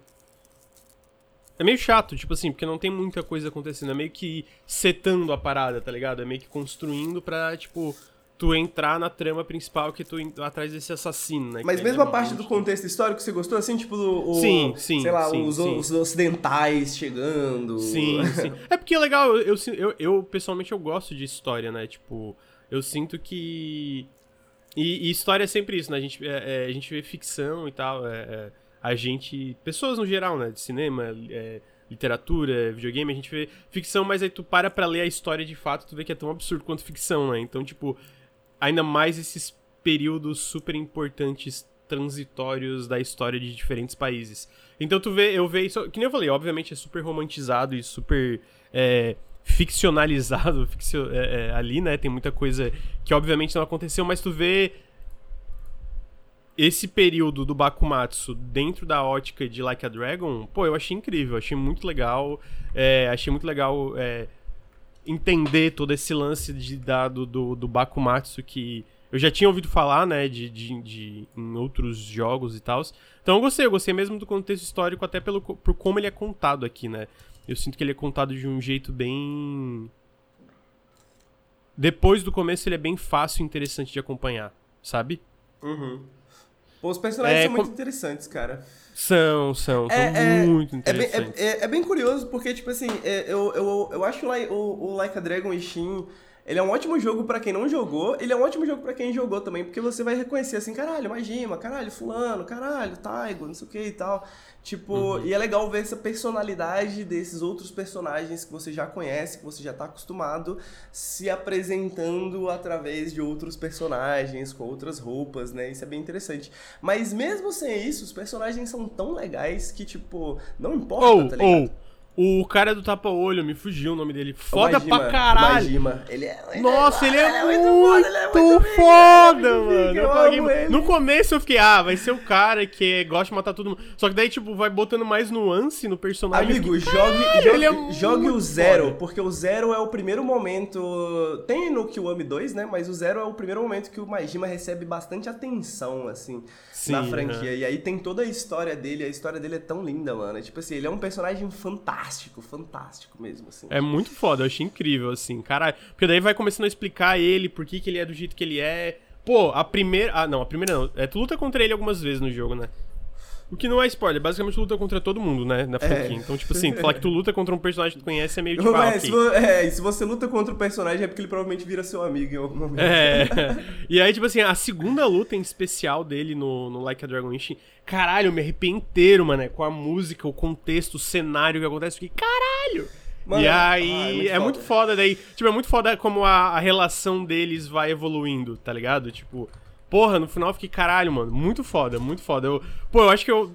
[SPEAKER 1] É meio chato, tipo assim, porque não tem muita coisa acontecendo. É meio que setando a parada, tá ligado? É meio que construindo pra, tipo, tu entrar na trama principal que tu atrás desse assassino, né?
[SPEAKER 2] Mas mesmo a parte do contexto histórico você gostou, assim, tipo, o,
[SPEAKER 1] sim, sim,
[SPEAKER 2] sei lá,
[SPEAKER 1] sim,
[SPEAKER 2] os,
[SPEAKER 1] sim.
[SPEAKER 2] os, ocidentais chegando.
[SPEAKER 1] Sim, sim. É porque é legal, eu, eu, eu, eu, pessoalmente eu gosto de história, né? Tipo, eu sinto que. E, e história é sempre isso, né? A gente, é, é, a gente vê ficção e tal, é, é a gente. Pessoas no geral, né? De cinema, é, literatura, videogame, a gente vê ficção, mas aí tu para pra ler a história de fato, tu vê que é tão absurdo quanto ficção, né? Então, tipo, ainda mais esses períodos super importantes transitórios da história de diferentes países. Então tu vê, eu vejo que nem eu falei, obviamente é super romantizado e super é, ficcionalizado ficcio, é, é, ali, né? Tem muita coisa que obviamente não aconteceu, mas tu vê esse período do Bakumatsu dentro da ótica de Like a Dragon, pô, eu achei incrível, achei muito legal, é, achei muito legal é, entender todo esse lance de dado do, do Bakumatsu que eu já tinha ouvido falar, né, de, de, de em outros jogos e tal. Então eu gostei, eu gostei mesmo do contexto histórico, até pelo, por como ele é contado aqui, né. Eu sinto que ele é contado de um jeito bem. Depois do começo, ele é bem fácil e interessante de acompanhar, sabe?
[SPEAKER 2] Uhum. Pô, os personagens é, são com... muito interessantes, cara.
[SPEAKER 1] São, são, são é, muito interessantes.
[SPEAKER 2] É bem, é, é, bem curioso, porque, tipo assim, eu, eu, eu acho o, o, o Like a Dragon Ishin ele é um ótimo jogo para quem não jogou, ele é um ótimo jogo para quem jogou também, porque você vai reconhecer assim, caralho, Majima, caralho, fulano, caralho, Taigo, não sei o que e tal. Tipo, uhum. e é legal ver essa personalidade desses outros personagens que você já conhece, que você já tá acostumado, se apresentando através de outros personagens, com outras roupas, né? Isso é bem interessante. Mas mesmo sem isso, os personagens são tão legais que, tipo, não importa, oh, tá ligado? Oh.
[SPEAKER 1] O cara do tapa-olho, me fugiu o nome dele. Foda Majima, pra caralho.
[SPEAKER 2] Majima. Ele é, ele
[SPEAKER 1] Nossa, ele, é, ele, é, muito, foda, ele é muito foda, é mano. Eu paguei... No começo eu fiquei, ah, vai ser o cara que gosta de matar todo mundo. Só que daí, tipo, vai botando mais nuance no personagem.
[SPEAKER 2] Amigo,
[SPEAKER 1] fiquei,
[SPEAKER 2] jogue, jogue, é jogue o Zero, foda. porque o Zero é o primeiro momento. Tem no Kiwami 2, né? Mas o Zero é o primeiro momento que o Majima recebe bastante atenção, assim, Sim, na franquia. E aí tem toda a história dele. A história dele é tão linda, mano. Tipo assim, ele é um personagem fantástico fantástico, fantástico mesmo, assim.
[SPEAKER 1] É muito foda, eu achei incrível, assim, cara. Porque daí vai começando a explicar ele, por que, que ele é do jeito que ele é. Pô, a primeira. Ah, não, a primeira não. É, tu luta contra ele algumas vezes no jogo, né? O que não é spoiler, basicamente tu luta contra todo mundo, né? Na franquia. É. Então, tipo assim, falar que tu luta contra um personagem que tu conhece é meio tipo.
[SPEAKER 2] Ah, okay. se você, é, e se você luta contra o personagem é porque ele provavelmente vira seu amigo em algum momento.
[SPEAKER 1] É. e aí, tipo assim, a segunda luta em especial dele no, no Like a Dragon Ishin, caralho, eu me arrepiei inteiro, mano. Com a música, o contexto, o cenário que acontece. Eu fiquei, caralho! Mano, e aí, ah, é, muito, é muito foda daí. Tipo, é muito foda como a, a relação deles vai evoluindo, tá ligado? Tipo, Porra, no final eu fiquei, caralho, mano, muito foda, muito foda. Eu, pô, eu acho que eu.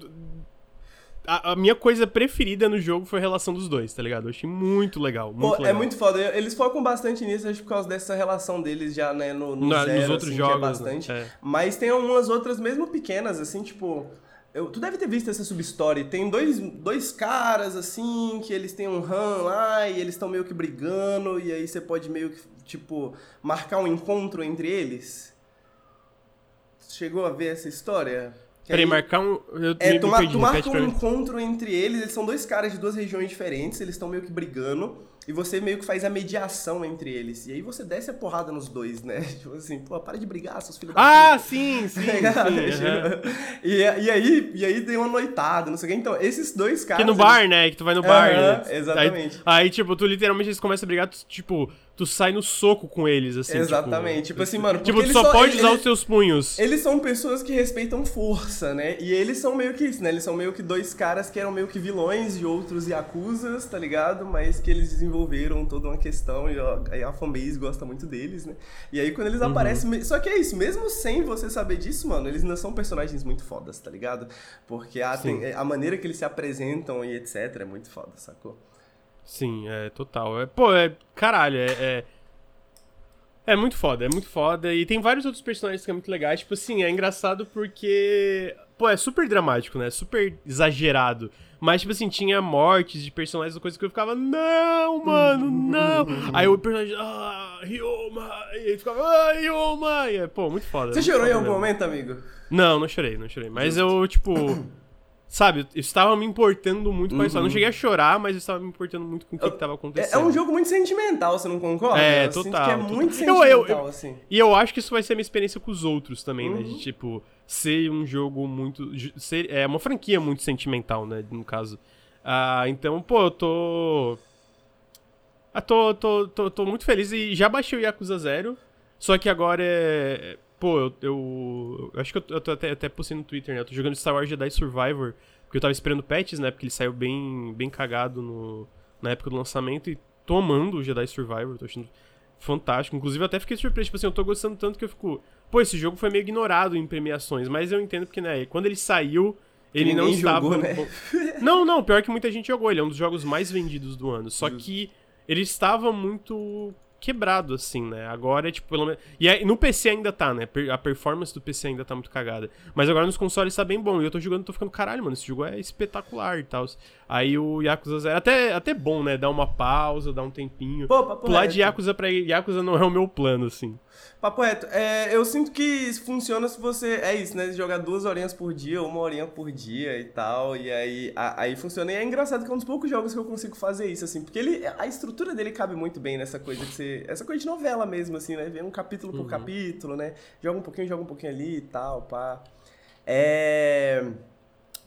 [SPEAKER 1] A, a, minha coisa preferida no jogo foi a relação dos dois, tá ligado? Eu achei muito legal. Muito
[SPEAKER 2] pô,
[SPEAKER 1] legal.
[SPEAKER 2] É muito foda. Eles focam bastante nisso, acho por causa dessa relação deles já, né, no, no Na, zero, nos outros assim, jogos. É bastante. Né? É. Mas tem umas outras, mesmo pequenas, assim, tipo. Eu, tu deve ter visto essa substory. Tem dois, dois caras, assim, que eles têm um RAM lá e eles estão meio que brigando, e aí você pode meio que, tipo, marcar um encontro entre eles. Chegou a ver essa história?
[SPEAKER 1] Peraí, aí, marcar um.
[SPEAKER 2] Eu é, tu, tu marca um encontro entre eles, eles são dois caras de duas regiões diferentes, eles estão meio que brigando. e você meio que faz a mediação entre eles. E aí você desce a porrada nos dois, né? Tipo assim, pô, para de brigar, seus filhos
[SPEAKER 1] da Ah, sim, sim, sim. uhum.
[SPEAKER 2] e, e, aí, e aí tem uma noitada, não sei o que. Então, esses dois caras.
[SPEAKER 1] Que no bar, eles... né? Que tu vai no bar, uhum,
[SPEAKER 2] né? Exatamente.
[SPEAKER 1] Aí, aí, tipo, tu literalmente eles começam a brigar, tu, tipo tu sai no soco com eles, assim.
[SPEAKER 2] Exatamente. Tipo, tipo assim, mano.
[SPEAKER 1] Tipo, tu só, só pode usar os seus punhos.
[SPEAKER 2] Eles são pessoas que respeitam força, né? E eles são meio que isso, né? Eles são meio que dois caras que eram meio que vilões de outros Yakuzas, tá ligado? Mas que eles desenvolveram toda uma questão e a, a fanbase gosta muito deles, né? E aí quando eles uhum. aparecem. Só que é isso, mesmo sem você saber disso, mano, eles não são personagens muito fodas, tá ligado? Porque a, tem, a maneira que eles se apresentam e etc é muito foda, sacou?
[SPEAKER 1] Sim, é total. É, pô, é. Caralho, é, é. É muito foda, é muito foda. E tem vários outros personagens que é muito legais. Tipo assim, é engraçado porque. Pô, é super dramático, né? Super exagerado. Mas, tipo assim, tinha mortes de personagens, coisa que eu ficava, não, mano, não. Aí o personagem, ah, Ryoma. E ele ficava, ah, Ryoma. E, é, pô, muito foda.
[SPEAKER 2] Você chorou em algum momento, amigo?
[SPEAKER 1] Não, não chorei, não chorei. Mas eu, tipo. Sabe, eu estava me importando muito com a história. Não uhum. cheguei a chorar, mas eu estava me importando muito com o que estava acontecendo.
[SPEAKER 2] É, é, um jogo muito sentimental, você não concorda?
[SPEAKER 1] É,
[SPEAKER 2] eu
[SPEAKER 1] total.
[SPEAKER 2] que
[SPEAKER 1] é
[SPEAKER 2] total. muito sentimental, eu, eu, assim.
[SPEAKER 1] E eu acho que isso vai ser a minha experiência com os outros também, uhum. né? De, uhum. tipo, ser um jogo muito... Ser, é uma franquia muito sentimental, né? No caso. Ah, então, pô, eu tô... Ah, tô, tô, tô, tô muito feliz e já baixei o Yakuza Zero. Só que agora é Pô, eu, eu, eu acho que eu, eu tô até, até postei no Twitter, né? Eu tô jogando Star Wars Jedi Survivor, porque eu tava esperando patches, né? Porque ele saiu bem, bem cagado no, na época do lançamento e tô amando o Jedi Survivor, tô achando fantástico. Inclusive, eu até fiquei surpreso, tipo assim, eu tô gostando tanto que eu fico. Pô, esse jogo foi meio ignorado em premiações, mas eu entendo porque, né, quando ele saiu, ele não estava.
[SPEAKER 2] Jogou, né?
[SPEAKER 1] Não, não, pior que muita gente jogou, ele é um dos jogos mais vendidos do ano. Só que ele estava muito quebrado, assim, né? Agora é tipo, pelo menos. E aí, no PC ainda tá, né? A performance do PC ainda tá muito cagada. Mas agora nos consoles tá bem bom. E eu tô jogando, tô ficando, caralho, mano, esse jogo é espetacular e tal. Aí o Yakuza Zero. Até, até bom, né? Dar uma pausa, dar um tempinho.
[SPEAKER 2] Pô,
[SPEAKER 1] Pular de Yakuza pra Yakuza não é o meu plano, assim.
[SPEAKER 2] Papo reto, é, eu sinto que funciona se você. É isso, né? Jogar duas horinhas por dia, uma horinha por dia e tal. E aí, a, aí funciona. E é engraçado que é um dos poucos jogos que eu consigo fazer isso, assim. Porque ele, a estrutura dele cabe muito bem nessa coisa de ser. Essa coisa de novela mesmo, assim, né? Vem um capítulo por uhum. capítulo, né? Joga um pouquinho, joga um pouquinho ali e tal, pá. É.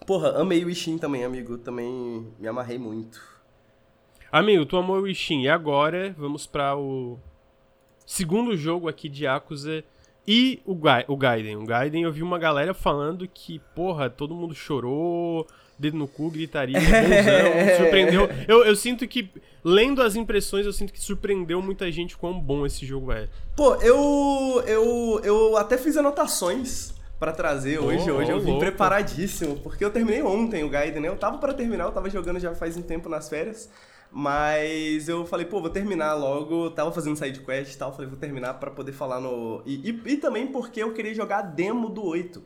[SPEAKER 2] Porra, amei o Ishin também, amigo. Também me amarrei muito.
[SPEAKER 1] Amigo, tu amou o Ishin. E agora vamos para o segundo jogo aqui de Yakuza e o, Ga o Gaiden. O Gaiden eu vi uma galera falando que, porra, todo mundo chorou, dedo no cu, gritaria, bonzão, surpreendeu. Eu, eu sinto que, lendo as impressões, eu sinto que surpreendeu muita gente quão bom esse jogo é.
[SPEAKER 2] Pô, eu, eu, eu até fiz anotações para trazer hoje. Oh, hoje eu vim louco. preparadíssimo, porque eu terminei ontem o Gaiden, né? Eu tava para terminar, eu tava jogando já faz um tempo nas férias. Mas eu falei, pô, vou terminar logo. Tava fazendo side quest e tal. Falei, vou terminar para poder falar no. E, e, e, também porque eu queria jogar a demo do 8.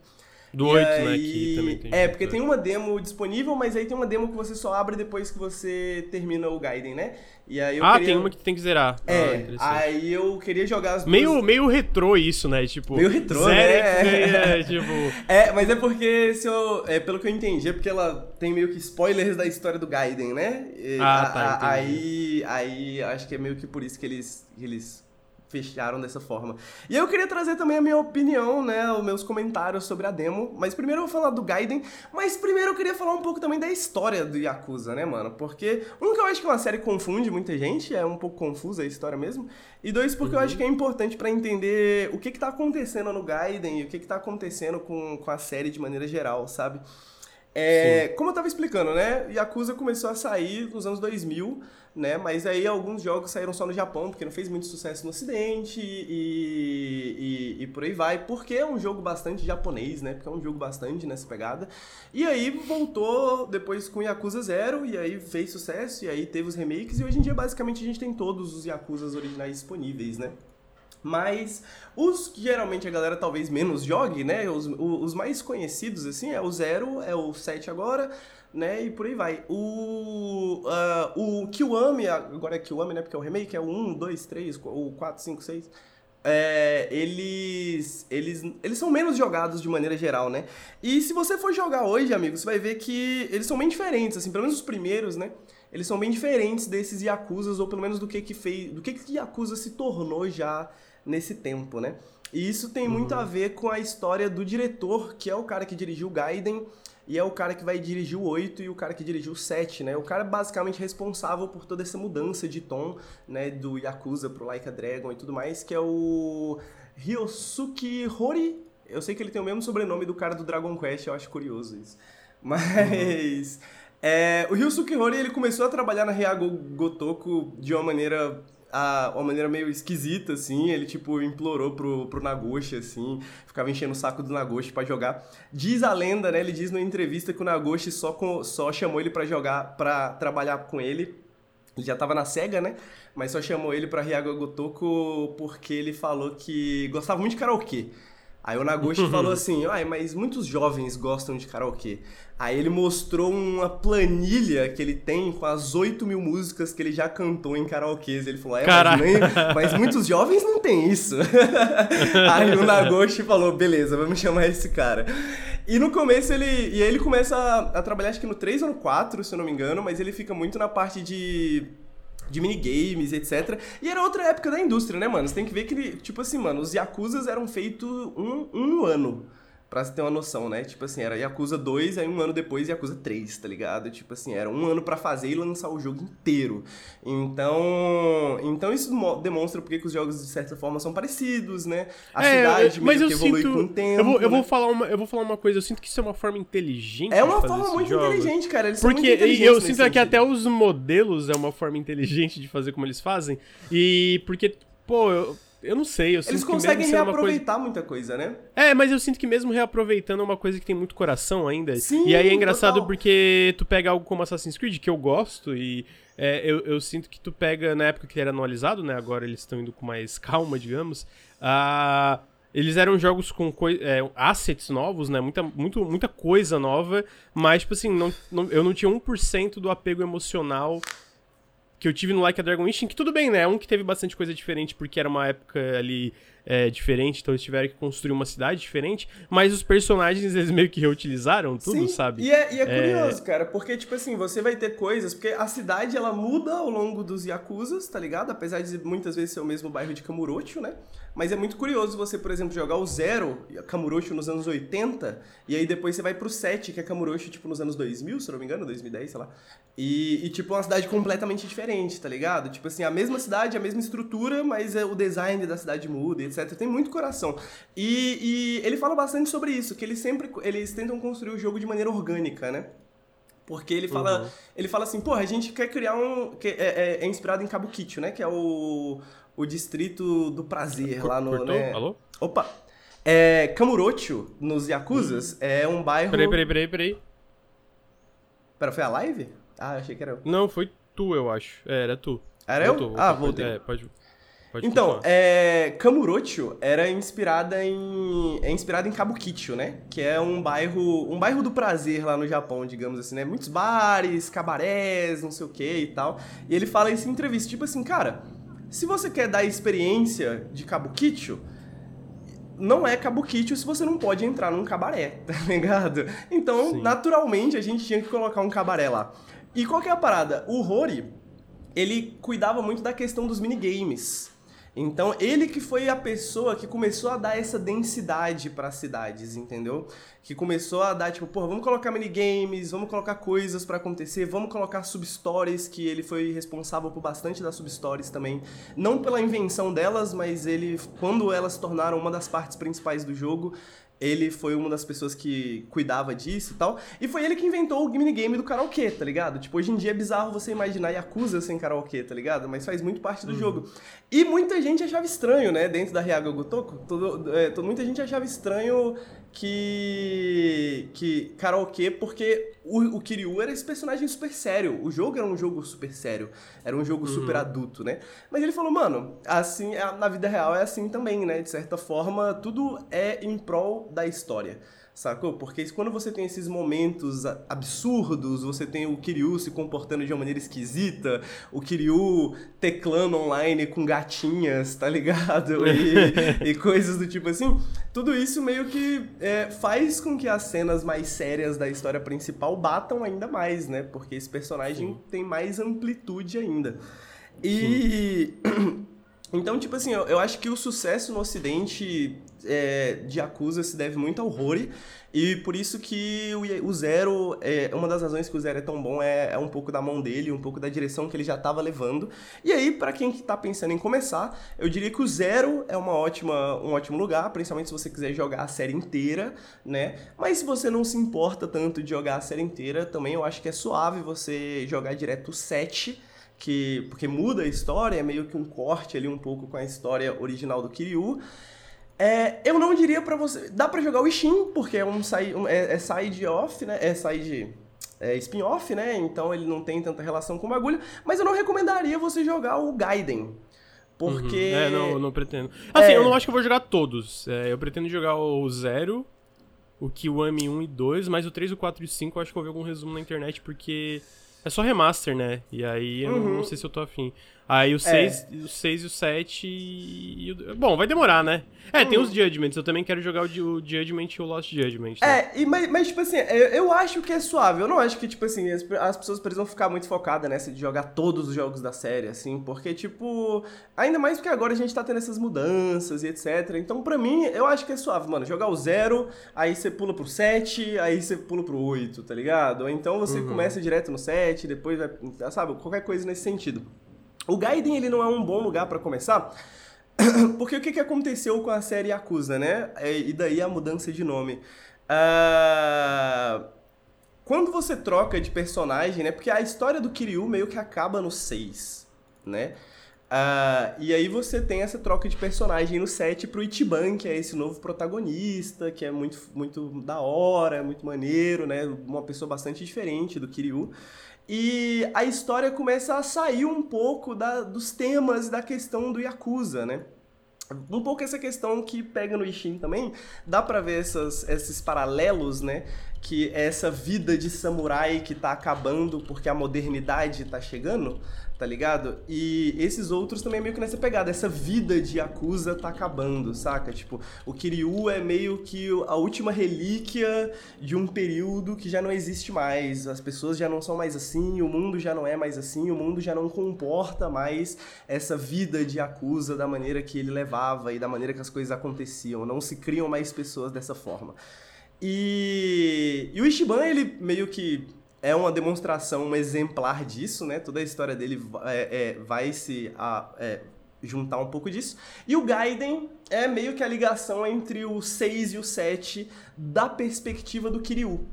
[SPEAKER 1] Do 8, aí... né? Que também tem.
[SPEAKER 2] É, porque tem uma demo disponível, mas aí tem uma demo que você só abre depois que você termina o Gaiden, né? E aí eu
[SPEAKER 1] ah,
[SPEAKER 2] queria...
[SPEAKER 1] tem uma que tem que zerar.
[SPEAKER 2] É, ah, aí eu queria jogar as
[SPEAKER 1] duas... Meio, meio retrô isso, né? Tipo,
[SPEAKER 2] meio retrô,
[SPEAKER 1] né? É, tipo...
[SPEAKER 2] é, mas é porque, se eu, é, pelo que eu entendi, é porque ela tem meio que spoilers da história do Gaiden, né?
[SPEAKER 1] E, ah, tá,
[SPEAKER 2] a, Aí, aí acho que é meio que por isso que eles, que eles fecharam dessa forma. E eu queria trazer também a minha opinião, né, os meus comentários sobre a demo, mas primeiro eu vou falar do Gaiden, mas primeiro eu queria falar um pouco também da história do Yakuza, né, mano? Porque, um, que eu acho que uma série confunde muita gente, é um pouco confusa a história mesmo, e dois, porque uhum. eu acho que é importante para entender o que que tá acontecendo no Gaiden e o que que tá acontecendo com, com a série de maneira geral, sabe? É, como eu tava explicando, né, Yakuza começou a sair nos anos 2000, né? Mas aí alguns jogos saíram só no Japão, porque não fez muito sucesso no ocidente e, e, e, por aí vai, porque é um jogo bastante japonês, né? Porque é um jogo bastante nessa pegada. E aí voltou depois com Yakuza Zero, e aí fez sucesso, e aí teve os remakes, e hoje em dia basicamente a gente tem todos os Yakuzas originais disponíveis, né? Mas os que geralmente a galera talvez menos jogue, né? Os, os mais conhecidos, assim, é o Zero, é o 7 agora, né? E por aí vai. O, uh, o Kiwami, agora é Kiwami, né? Porque é o remake, é o 1, 2, 3, o 4, 5, 6. É, eles, eles, eles são menos jogados de maneira geral, né? E se você for jogar hoje, amigo, você vai ver que eles são bem diferentes, assim, pelo menos os primeiros, né? eles são bem diferentes desses Yakuzas, ou pelo menos do que que fez, do que que Yakuza se tornou já nesse tempo, né? E isso tem muito
[SPEAKER 1] Uhum.
[SPEAKER 2] a ver com a história do diretor, que é o cara que dirigiu Gaiden, e é o cara que vai dirigir o 8 e o cara que dirigiu o 7, né? O cara é basicamente responsável por toda essa mudança de tom, né, do Yakuza pro Like a Dragon e tudo mais, que é o Ryosuke Hori. Eu sei que ele tem o mesmo sobrenome do cara do Dragon Quest, eu acho curioso isso. Mas é, o Ryosuke Hori, ele começou a trabalhar na Ryago Gotoku de uma maneira a, uma maneira meio esquisita, assim. Ele, tipo, implorou pro, pro Nagoshi, assim. Ficava enchendo o saco do Nagoshi pra jogar. Diz a lenda, né? Ele diz numa entrevista que o Nagoshi só, com, só chamou ele pra jogar, pra trabalhar com ele. Ele já tava na SEGA, né? Mas só chamou ele pra Ryago Gotoku porque ele falou que gostava muito de karaokê. Aí o Nagoshi falou assim, ai, mas muitos jovens gostam de karaokê. Aí ele mostrou uma planilha que ele tem com as 8 mil músicas que ele já cantou em karaokês. Ele falou, é, mas, nem- mas muitos jovens não tem isso. aí o Nagoshi falou, beleza, vamos chamar esse cara. E no começo ele. E aí ele começa a, a trabalhar, acho que no 3 ou no 4, se eu não me engano, mas ele fica muito na parte de de minigames, etc. E era outra época da indústria, né, mano? Você tem que ver que, tipo assim, mano, os Yakuzas eram feitos um, um ano. Pra você ter uma noção, né? Tipo assim, era Yakuza 2, aí um ano depois Yakuza 3, tá ligado? Tipo assim, era um ano pra fazer e lançar o jogo inteiro. Então, então isso mo- demonstra porque que os jogos, de certa forma, são parecidos, né? A
[SPEAKER 1] É,
[SPEAKER 2] cidade
[SPEAKER 1] eu- mas
[SPEAKER 2] meio
[SPEAKER 1] eu
[SPEAKER 2] que evolui
[SPEAKER 1] sinto,
[SPEAKER 2] com o tempo.
[SPEAKER 1] eu vou, eu
[SPEAKER 2] né?
[SPEAKER 1] vou falar uma, eu vou falar uma coisa, eu sinto que isso é uma forma inteligente
[SPEAKER 2] É uma forma muito
[SPEAKER 1] jogos.
[SPEAKER 2] inteligente, cara. Eles são
[SPEAKER 1] Porque eu sinto que
[SPEAKER 2] sentido.
[SPEAKER 1] até os modelos é uma forma inteligente de fazer como eles fazem. E porque, pô, eu, eu não sei, eu sinto
[SPEAKER 2] Eles
[SPEAKER 1] que
[SPEAKER 2] conseguem
[SPEAKER 1] sendo uma coisa...
[SPEAKER 2] reaproveitar muita coisa, né?
[SPEAKER 1] É, mas eu sinto que mesmo reaproveitando é uma coisa que tem muito coração ainda.
[SPEAKER 2] Sim,
[SPEAKER 1] e aí é engraçado
[SPEAKER 2] total.
[SPEAKER 1] porque tu pega algo como Assassin's Creed, que eu gosto, e é, eu, eu sinto que tu pega, na época que era anualizado, né? Agora eles estão indo com mais calma, digamos. ah, eles eram jogos com é, assets novos, né? Muita, muito, muita coisa nova, mas, tipo assim, não, não- eu não tinha 1% do apego emocional que eu tive no Like a Dragon Instinct, que tudo bem, né? Um que teve bastante coisa diferente porque era uma época ali é, diferente, então eles tiveram que construir uma cidade diferente, mas os personagens eles meio que reutilizaram tudo,
[SPEAKER 2] Sim,
[SPEAKER 1] sabe?
[SPEAKER 2] E é, e é curioso, cara, porque, tipo assim, você vai ter coisas, porque a cidade ela muda ao longo dos Yakuzas, tá ligado? Apesar de muitas vezes ser o mesmo bairro de Kamurocho, né? Mas é muito curioso você, por exemplo, jogar o Zero, Kamurocho nos anos 80, e aí depois você vai pro 7, que é Kamurocho, tipo, nos anos 2000, se não me engano, 2010, sei lá. E, e, tipo, uma cidade completamente diferente, tá ligado? Tipo assim, a mesma cidade, a mesma estrutura, mas é, o design da cidade muda, etc. Tem muito coração. E, e ele fala bastante sobre isso, que eles sempre eles tentam construir o jogo de maneira orgânica, né? Porque ele fala,
[SPEAKER 1] Uhum.
[SPEAKER 2] ele fala assim, porra, a gente quer criar um. Que é, é- é inspirado em Kabukicho, né? Que é o, o distrito do prazer lá no.
[SPEAKER 1] Cortou?
[SPEAKER 2] Né?
[SPEAKER 1] Alô?
[SPEAKER 2] Opa! É, Kamurocho, nos Yakuzas, é um bairro.
[SPEAKER 1] Peraí, peraí, peraí, peraí.
[SPEAKER 2] Pera, foi a live? Ah, achei que era eu.
[SPEAKER 1] Não, foi tu, eu acho. É, era tu.
[SPEAKER 2] Era eu?
[SPEAKER 1] Voltou,
[SPEAKER 2] Ah, voltei.
[SPEAKER 1] É, pode, pode
[SPEAKER 2] Então,
[SPEAKER 1] continuar.
[SPEAKER 2] é, Kamurocho era inspirada em é inspirada em Kabukicho, né? Que é um bairro, um bairro do prazer lá no Japão, digamos assim, né? Muitos bares, cabarés, não sei o que e tal. E ele fala isso em entrevista, tipo assim, cara, se você quer dar a experiência de Kabukicho, não é Kabukicho se você não pode entrar num cabaré, tá ligado? Então,
[SPEAKER 1] Sim.
[SPEAKER 2] naturalmente, a gente tinha que colocar um cabaré lá. E qual que é a parada? O Rory, ele cuidava muito da questão dos minigames. Então, ele que foi a pessoa que começou a dar essa densidade para as cidades, entendeu? Que começou a dar, tipo, pô, vamos colocar minigames, vamos colocar coisas para acontecer, vamos colocar substories, que ele foi responsável por bastante das substories também. Não pela invenção delas, mas ele, quando elas se tornaram uma das partes principais do jogo, ele foi uma das pessoas que cuidava disso e tal. E foi ele que inventou o minigame do karaokê, tá ligado? Tipo, hoje em dia é bizarro você imaginar Yakuza sem karaokê, tá ligado? Mas faz muito parte do jogo. E muita gente achava estranho, né? Dentro da Ryaga Gotoku, todo, é, todo- muita gente achava estranho que. que karaokê, porque o, o Kiryu era esse personagem super sério. O jogo era um jogo super sério. Era um jogo super adulto, né? Mas ele falou, mano, assim, é- na vida real é assim também, né? De certa forma, tudo é em prol da história. Sacou? Porque quando você tem esses momentos absurdos, você tem o Kiryu se comportando de uma maneira esquisita, o Kiryu teclando online com gatinhas, tá ligado? E, e coisas do tipo assim. Tudo isso meio que é, faz com que as cenas mais sérias da história principal batam ainda mais, né? Porque esse personagem Sim. tem mais amplitude ainda. E. Então, tipo assim, eu, eu acho que o sucesso no Ocidente é, de Yakuza se deve muito ao Rory. E por isso que o, o Zero, é, uma das razões que o Zero é tão bom é, é um pouco da mão dele, um pouco da direção que ele já estava levando. E aí, para quem está pensando em começar, eu diria que o Zero é uma ótima, um ótimo lugar, principalmente se você quiser jogar a série inteira, né? Mas se você não se importa tanto de jogar a série inteira, também eu acho que é suave você jogar direto o 7 que porque muda a história, é meio que um corte ali um pouco com a história original do Kiryu. É, eu não diria para você. Dá para jogar o Ishin, porque é um, side, um é, é side off, né? É side. É spin-off, né? Então ele não tem tanta relação com o bagulho. Mas eu não recomendaria você jogar o Gaiden. Porque.
[SPEAKER 1] Uhum. É, não, eu não pretendo. Assim, é... eu não acho que eu vou jogar todos. É, eu pretendo jogar o Zero, o Kiwami 1 e 2, mas o 3, o 4 e o 5 eu acho que eu ver algum resumo na internet, porque é só remaster, né? E aí eu uhum. não sei se eu tô afim. Aí o 6 é. o seis e o 7 e o... Bom, vai demorar, né? É, tem os uhum. Judgments. Eu também quero jogar o, o Judgment e o Lost Judgment.
[SPEAKER 2] Né? É, e, mas, mas, tipo assim, eu, eu, acho que é suave. Eu não acho que, tipo assim, as, as, pessoas precisam ficar muito focadas nessa de jogar todos os jogos da série, assim, porque, tipo. Ainda mais porque agora a gente tá tendo essas mudanças e etc. Então, pra mim, eu acho que é suave, mano. Jogar o 0, aí você pula pro 7, aí você pula pro 8, tá ligado? Ou então você uhum. começa direto no 7, depois vai. Sabe? Qualquer coisa nesse sentido. O Gaiden ele não é um bom lugar para começar, porque o que, que aconteceu com a série Yakuza, né? É, e daí a mudança de nome. Uh... Quando você troca de personagem, né? Porque a história do Kiryu meio que acaba no 6, né? Uh, e aí você tem essa troca de personagem no 7 pro Ichiban, que é esse novo protagonista, que é muito, muito da hora, muito maneiro, né? Uma pessoa bastante diferente do Kiryu. E a história começa a sair um pouco da, dos temas da questão do Yakuza, né? Um pouco essa questão que pega no Ishin também, dá para ver essas, esses paralelos, né? Que é essa vida de samurai que tá acabando porque a modernidade tá chegando, tá ligado? E esses outros também é meio que nessa pegada, essa vida de Yakuza tá acabando, saca? Tipo, o Kiryu é meio que a última relíquia de um período que já não existe mais. As pessoas já não são mais assim, o mundo já não é mais assim, o mundo já não comporta mais essa vida de Yakuza da maneira que ele levava e da maneira que as coisas aconteciam. Não se criam mais pessoas dessa forma. E, e o Ishiban, ele meio que é uma demonstração, um exemplar disso, né? Toda a história dele é, é, vai se a, é, juntar um pouco disso. E o Gaiden é meio que a ligação entre o 6 e o 7 da perspectiva do Kiryu.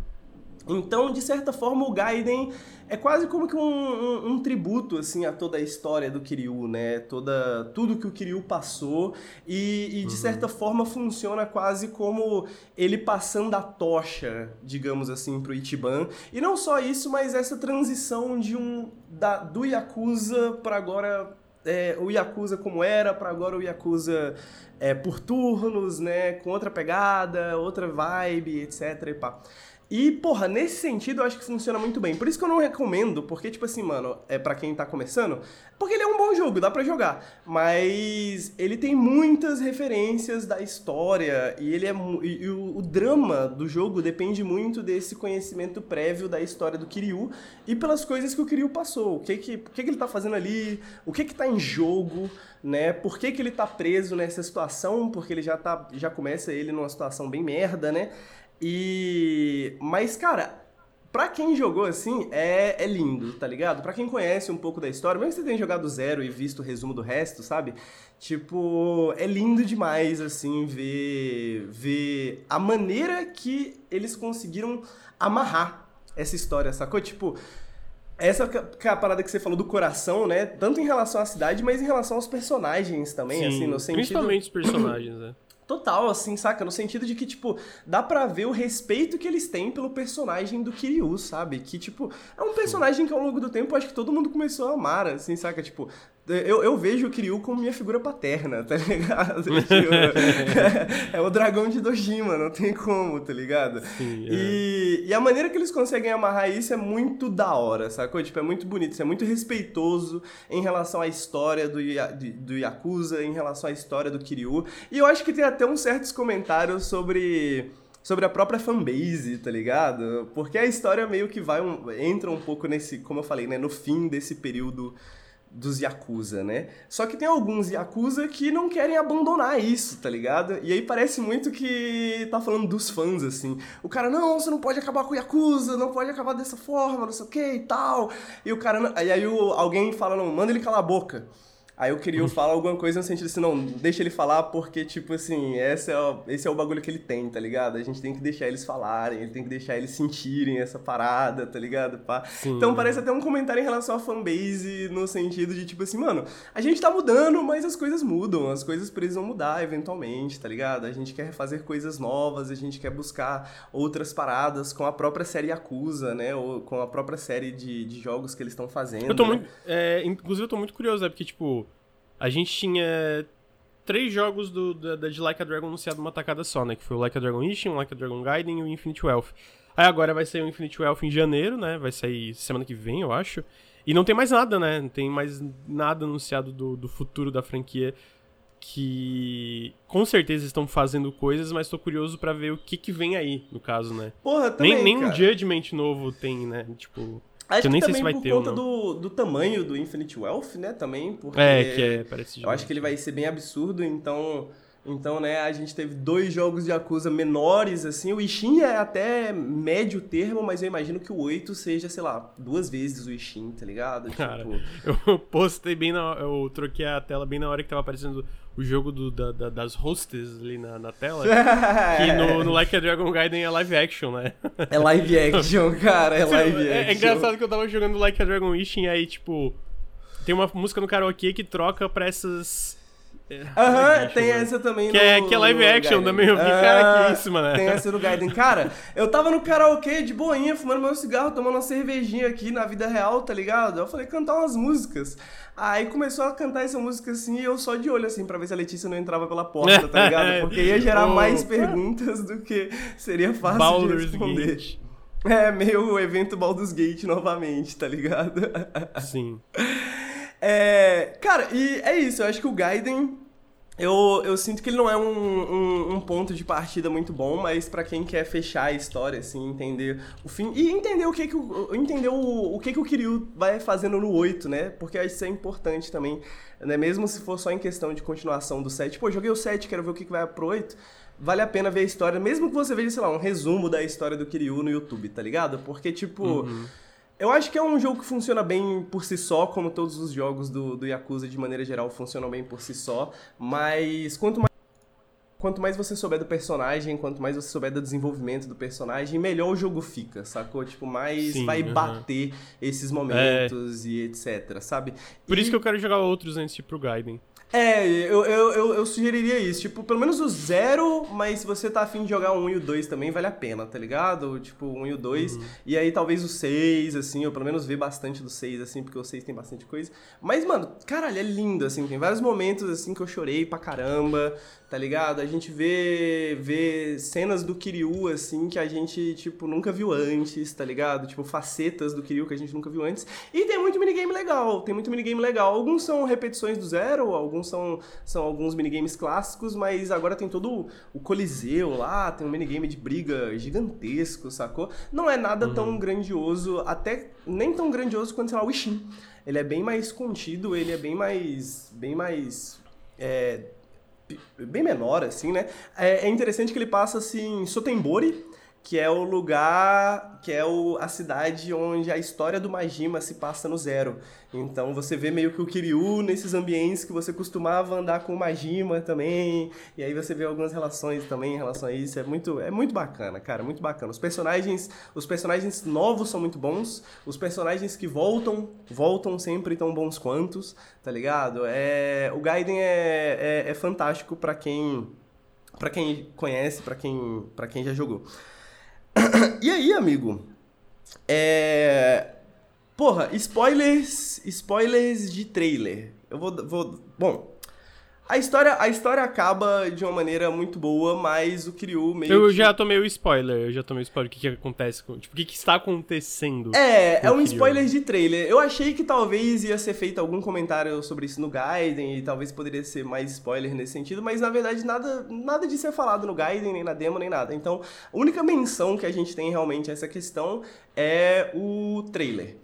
[SPEAKER 2] Então, de certa forma, o Gaiden é quase como que um, um, um, tributo assim a toda a história do Kiryu, né? Toda tudo que o Kiryu passou e, e de uhum. certa forma funciona quase como ele passando a tocha, digamos assim, pro Ichiban. E não só isso, mas essa transição de um da, do Yakuza para agora é, o Yakuza como era, para agora o Yakuza é, por turnos, né? Com outra pegada, outra vibe, etc. E pá. E, porra, nesse sentido eu acho que funciona muito bem. Por isso que eu não recomendo, porque, tipo assim, mano, é para quem tá começando, porque ele é um bom jogo, dá para jogar. Mas ele tem muitas referências da história e ele é. E, o, o, drama do jogo depende muito desse conhecimento prévio da história do Kiryu e pelas coisas que o Kiryu passou. O que que, o que, que ele tá fazendo ali, o que que tá em jogo, né? Por que, que ele tá preso nessa situação? Porque ele já tá. Já começa ele numa situação bem merda, né? E. Mas, cara, pra quem jogou assim, é, é lindo, tá ligado? Pra quem conhece um pouco da história, mesmo que você tenha jogado zero e visto o resumo do resto, sabe? Tipo, é lindo demais, assim, ver, ver a maneira que eles conseguiram amarrar essa história, sacou? Tipo, essa é a parada que você falou do coração, né? Tanto em relação à cidade, mas em relação aos personagens também, Sim, assim, no sentido...
[SPEAKER 1] Principalmente os personagens, né?
[SPEAKER 2] Total, assim, saca? No sentido de que, tipo, dá pra ver o respeito que eles têm pelo personagem do Kiryu, sabe? Que, tipo, é um personagem que ao longo do tempo acho que todo mundo começou a amar, assim, saca? Tipo, Eu, eu vejo o Kiryu como minha figura paterna, tá ligado? É, é, o dragão de Dojima, não tem como, tá ligado? Sim, é. e, e a maneira que eles conseguem amarrar isso é muito da hora, sacou? Tipo, é muito bonito, isso é muito respeitoso em relação à história do, do Yakuza, em relação à história do Kiryu. E eu acho que tem até uns certos comentários sobre sobre a própria fanbase, tá ligado? Porque a história meio que vai um, entra um pouco nesse, como eu falei, né, no fim desse período dos Yakuza, né? Só que tem alguns Yakuza que não querem abandonar isso, tá ligado? E aí parece muito que tá falando dos fãs, assim. O cara, não, você não pode acabar com o Yakuza, não pode acabar dessa forma, não sei o que e tal. E o cara, e aí alguém fala, não, manda ele calar a boca. Aí eu queria falar alguma coisa no sentido assim, não, deixa ele falar porque, tipo assim, esse é, o, esse é o bagulho que ele tem, tá ligado? A gente tem que deixar eles falarem, ele tem que deixar eles sentirem essa parada, tá ligado? Pá. Então parece até um comentário em relação à fanbase, no sentido de, tipo assim, mano, a gente tá mudando, mas as coisas mudam, as coisas precisam mudar eventualmente, tá ligado? A gente quer fazer coisas novas, a gente quer buscar outras paradas com a própria série Acusa, né? Ou com a própria série de, de jogos que eles estão fazendo.
[SPEAKER 1] Eu tô
[SPEAKER 2] né?
[SPEAKER 1] muito. É, inclusive, eu tô muito curioso, né? Porque, tipo a gente tinha três jogos do, da, da, de Like a Dragon anunciado numa tacada só, né? Que foi o Like a Dragon Ishin, o Like a Dragon Gaiden e o Infinite Wealth. Aí agora vai sair o Infinite Wealth em janeiro, né? Vai sair semana que vem, eu acho. E não tem mais nada, né? Não tem mais nada anunciado do, do futuro da franquia que com certeza estão fazendo coisas, mas tô curioso para ver o que que vem aí, no caso, né?
[SPEAKER 2] Porra, também,
[SPEAKER 1] Nem, nem
[SPEAKER 2] um
[SPEAKER 1] Judgment novo tem, né? Tipo...
[SPEAKER 2] Acho
[SPEAKER 1] que eu nem
[SPEAKER 2] sei
[SPEAKER 1] se vai
[SPEAKER 2] por
[SPEAKER 1] ter
[SPEAKER 2] conta do, do tamanho do Infinite Wealth, né? Também, porque...
[SPEAKER 1] É, que é, parece
[SPEAKER 2] Eu acho que ele vai ser bem absurdo, então... Então, né, a gente teve dois jogos de Yakuza menores, assim. O Ishin é até médio termo, mas eu imagino que o 8 seja, sei lá, duas vezes o Ishin, tá ligado?
[SPEAKER 1] Cara,
[SPEAKER 2] tipo...
[SPEAKER 1] eu postei bem na... Eu troquei a tela bem na hora que tava aparecendo o jogo do, da, da, das hostess ali na, na tela. que no, no Like a Dragon Gaiden é live action, né?
[SPEAKER 2] É live action, cara, é live action.
[SPEAKER 1] É, é engraçado que eu tava jogando Like a Dragon Ishin e aí, tipo... Tem uma música no karaokê que troca pra essas
[SPEAKER 2] Aham, tem né? essa também
[SPEAKER 1] que no, é, que é live action também. Eu fiquei, cara, que isso, mano.
[SPEAKER 2] Tem essa do Gaiden. Cara, eu tava no karaokê de boinha, fumando meu cigarro, tomando uma cervejinha aqui na vida real, tá ligado? Eu falei, cantar umas músicas. Aí começou a cantar essa música assim e eu só de olho assim pra ver se a Letícia não entrava pela porta, tá ligado? Porque ia gerar oh. mais perguntas do que seria fácil Baldur's de responder. Gate. É, meio o evento Baldur's Gate novamente, tá ligado?
[SPEAKER 1] Sim.
[SPEAKER 2] É, cara, e é isso. Eu acho que o Gaiden eu, eu sinto que ele não é um, um, um ponto de partida muito bom, mas para quem quer fechar a história, assim, entender o fim. E entender o que que o, entender o, o que que o Kiryu vai fazendo no 8, né? Porque isso é importante também, né? Mesmo se for só em questão de continuação do 7. Pô, joguei o 7, quero ver o que, que vai pro 8 vale a pena ver a história, mesmo que você veja, sei lá, um resumo da história do Kiryu no YouTube, tá ligado? Porque, tipo, uhum. Eu acho que é um jogo que funciona bem por si só, como todos os jogos do, do Yakuza de maneira geral funcionam bem por si só, mas quanto mais quanto mais você souber do personagem, quanto mais você souber do desenvolvimento do personagem, melhor o jogo fica, sacou? Tipo, mais Sim, vai bater esses momentos é. e etc, sabe?
[SPEAKER 1] Por
[SPEAKER 2] e...
[SPEAKER 1] isso que eu quero jogar outros antes de ir pro Gaiden.
[SPEAKER 2] É, eu, eu, eu, eu, sugeriria isso. Tipo, pelo menos o zero, mas se você tá afim de jogar o 1 e o 2 também, vale a pena, tá ligado? Tipo, o 1 e o 2. Uhum. E aí talvez o 6, assim, eu pelo menos ver bastante do 6, assim, porque o 6 tem bastante coisa. Mas, mano, caralho, é lindo, assim. Tem vários momentos, assim, que eu chorei pra caramba tá ligado? A gente vê, vê cenas do Kiryu, assim, que a gente, tipo, nunca viu antes, tá ligado? Tipo, facetas do Kiryu que a gente nunca viu antes. E tem muito minigame legal, tem muito minigame legal. Alguns são repetições do zero, alguns são, são alguns minigames clássicos, mas agora tem todo o Coliseu lá, tem um minigame de briga gigantesco, sacou? Não é nada uhum. tão grandioso, até nem tão grandioso quanto, sei lá, o Ishin. Ele é bem mais contido, ele é bem mais, bem mais... É, bem menor, assim, né? É, é interessante que ele passa, assim, em Sotembori, que é o lugar, que é o, a cidade onde a história do Majima se passa no zero. Então você vê meio que o Kiryu nesses ambientes que você costumava andar com o Majima também, e aí você vê algumas relações também em relação a isso. É muito, é muito bacana, cara, muito bacana. Os personagens, os personagens novos são muito bons, os personagens que voltam, voltam sempre tão bons quantos, tá ligado? É, o Gaiden é, é, é fantástico para quem para quem conhece, para quem, pra quem já jogou. e aí, amigo? É... porra, spoilers, spoilers de trailer. Eu vou, vou, bom, a história, a história acaba de uma maneira muito boa, mas o Kiryu meio
[SPEAKER 1] Eu
[SPEAKER 2] que...
[SPEAKER 1] já tomei o spoiler, eu já tomei o spoiler. O que, que acontece com. Tipo, o que, que está acontecendo?
[SPEAKER 2] É, é um spoiler de trailer. Eu achei que talvez ia ser feito algum comentário sobre isso no Gaiden e talvez poderia ser mais spoiler nesse sentido, mas na verdade nada, nada disso é falado no Gaiden, nem na demo, nem nada. Então, a única menção que a gente tem realmente a essa questão é o trailer.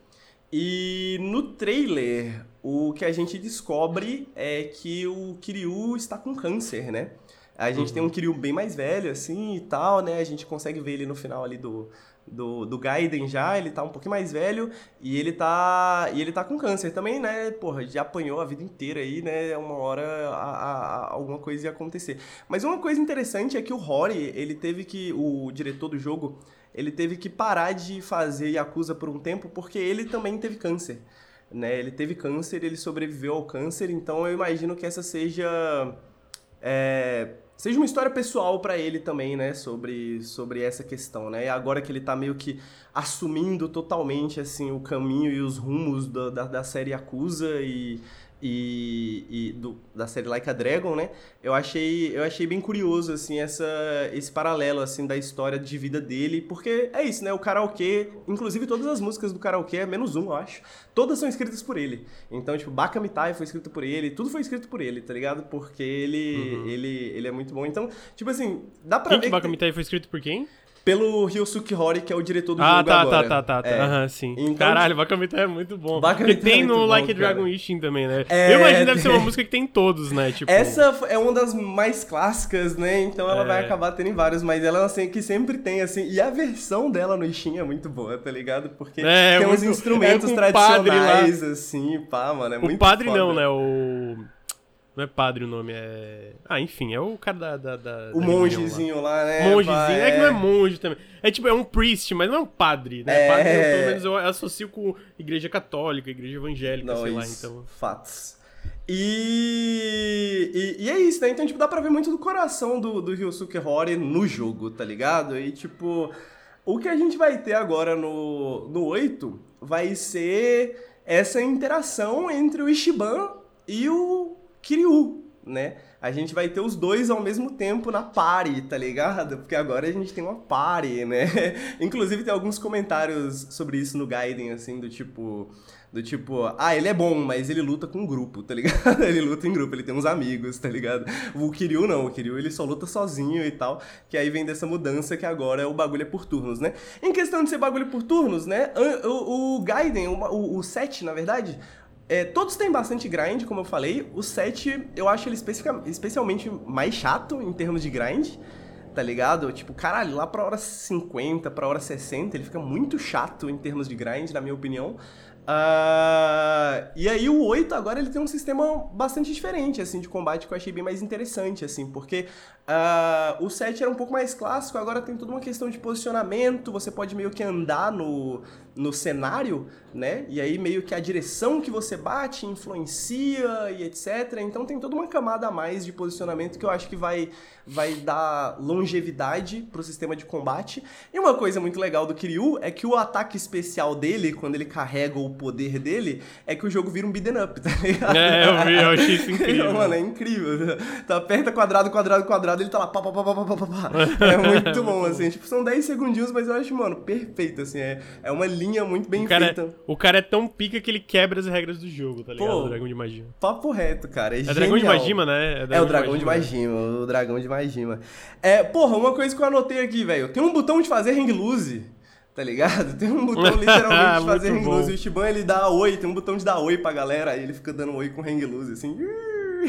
[SPEAKER 2] E no trailer, o que a gente descobre é que o Kiryu está com câncer, né? A gente tem um Kiryu bem mais velho, assim, e tal, né? A gente consegue ver ele no final ali do, do, do Gaiden já, ele tá um pouquinho mais velho e ele tá e ele tá com câncer também, né? Porra, já apanhou a vida inteira aí, né? Uma hora a, a- a- alguma coisa ia acontecer. Mas uma coisa interessante é que o Rory, ele teve que, o diretor do jogo, ele teve que parar de fazer Yakuza por um tempo porque ele também teve câncer. Né? Ele teve câncer, ele sobreviveu ao câncer, então eu imagino que essa seja é, seja uma história pessoal pra ele também, né, sobre, sobre essa questão, né? E agora que ele tá meio que assumindo totalmente assim o caminho e os rumos da, da, da série Yakuza e e, e do, da série Like a Dragon, né? Eu achei, eu achei bem curioso assim essa esse paralelo assim da história de vida dele, porque é isso, né? O karaokê, inclusive todas as músicas do karaokê, menos um, eu acho, todas são escritas por ele. Então, tipo, Baka Mitai foi escrito por ele, tudo foi escrito por ele, tá ligado? Porque ele ele ele é muito bom. Então, tipo assim, dá pra
[SPEAKER 1] Quem
[SPEAKER 2] ver
[SPEAKER 1] que Baka Mitai foi escrito por quem?
[SPEAKER 2] Pelo Ryosuke Hori, que é o diretor do
[SPEAKER 1] Ah,
[SPEAKER 2] jogo
[SPEAKER 1] tá,
[SPEAKER 2] agora.
[SPEAKER 1] tá, tá, tá,
[SPEAKER 2] É.
[SPEAKER 1] tá. Aham, sim.
[SPEAKER 2] Então,
[SPEAKER 1] Caralho, Baka Mitai é muito bom.
[SPEAKER 2] Baka
[SPEAKER 1] Porque
[SPEAKER 2] é
[SPEAKER 1] tem
[SPEAKER 2] muito
[SPEAKER 1] no
[SPEAKER 2] bom,
[SPEAKER 1] Like a. Dragon Ishin também, né?
[SPEAKER 2] É,
[SPEAKER 1] Eu imagino que deve ser uma música que tem em todos, né? Tipo,
[SPEAKER 2] Essa é uma das mais clássicas, né? Então ela
[SPEAKER 1] É.
[SPEAKER 2] vai acabar tendo em vários, mas ela é assim, que sempre tem, assim. E a versão dela no Ishin é muito boa, tá ligado? Porque
[SPEAKER 1] É,
[SPEAKER 2] tem uns
[SPEAKER 1] muito-
[SPEAKER 2] instrumentos
[SPEAKER 1] é o
[SPEAKER 2] tradicionais, assim, pá, mano. É
[SPEAKER 1] o
[SPEAKER 2] muito
[SPEAKER 1] padre
[SPEAKER 2] foda.
[SPEAKER 1] não, né? O. Não é padre o nome, é. Ah, enfim, é o cara da. da, da
[SPEAKER 2] O
[SPEAKER 1] da
[SPEAKER 2] mongezinho lá, né?
[SPEAKER 1] lá. Mongezinho.
[SPEAKER 2] pá,
[SPEAKER 1] É que não é monge também. É tipo, é um priest, mas não é um padre, né?
[SPEAKER 2] É.
[SPEAKER 1] Padre, eu, pelo menos eu associo com igreja católica, igreja evangélica,
[SPEAKER 2] Não,
[SPEAKER 1] sei lá, então.
[SPEAKER 2] Fatos. E, e, e é isso, né? Então, tipo, dá pra ver muito do coração do, do Ryosuke Hori no jogo, tá ligado? E, tipo, o que a gente vai ter agora no, no 8 vai ser essa interação entre o Ishiban e o Kiryu, né? A gente vai ter os dois ao mesmo tempo na party, tá ligado? Porque agora a gente tem uma party, né? Inclusive tem alguns comentários sobre isso no Gaiden, assim, do tipo... Do tipo, ah, ele é bom, mas ele luta com um grupo, tá ligado? Ele luta em grupo, ele tem uns amigos, tá ligado? O Kiryu não, o Kiryu ele só luta sozinho e tal, que aí vem dessa mudança que agora o bagulho é por turnos, né? Em questão de ser bagulho por turnos, né? O, o Gaiden, o, o, o 7, na verdade, é, todos têm bastante grind, como eu falei. O 7, eu acho ele especifica- especialmente mais chato em termos de grind, tá ligado? Tipo, caralho, lá pra hora 50, pra hora 60, ele fica muito chato em termos de grind, na minha opinião. Ah, e aí o 8 agora ele tem um sistema bastante diferente, assim, de combate que eu achei bem mais interessante, assim, porque ah, o 7 era um pouco mais clássico, agora tem toda uma questão de posicionamento, você pode meio que andar no, no cenário, né? E aí meio que a direção que você bate influencia e etc. Então tem toda uma camada a mais de posicionamento que eu acho que vai, vai dar longevidade pro sistema de combate. E uma coisa muito legal do Kiryu é que o ataque especial dele, quando ele carrega o poder dele, é que o jogo vira um beat'em up, tá ligado?
[SPEAKER 1] É, eu vi, eu achei isso incrível.
[SPEAKER 2] Mano, é incrível. Tá, aperta quadrado, quadrado, quadrado, ele tá lá, pá, pá, pá, pá, pá, pá, pá. É muito bom, assim. Tipo, são 10 segundinhos, mas eu acho, mano, perfeito, assim. É, é uma linha muito bem
[SPEAKER 1] O cara,
[SPEAKER 2] feita.
[SPEAKER 1] é, o cara é tão pica que ele quebra as regras do jogo, tá ligado?
[SPEAKER 2] Pô,
[SPEAKER 1] o dragão de magia.
[SPEAKER 2] Papo reto, cara. É,
[SPEAKER 1] É dragão de. Magima, né?
[SPEAKER 2] É o dragão de Magima, o dragão de Magima. É, porra, uma coisa que eu anotei aqui, velho. Tem um botão de fazer hang loose, tá ligado? Tem um botão literalmente de fazer hang loose. O Ishiban, ele dá oi, tem um botão de dar oi pra galera, aí ele fica dando oi com hang loose, assim.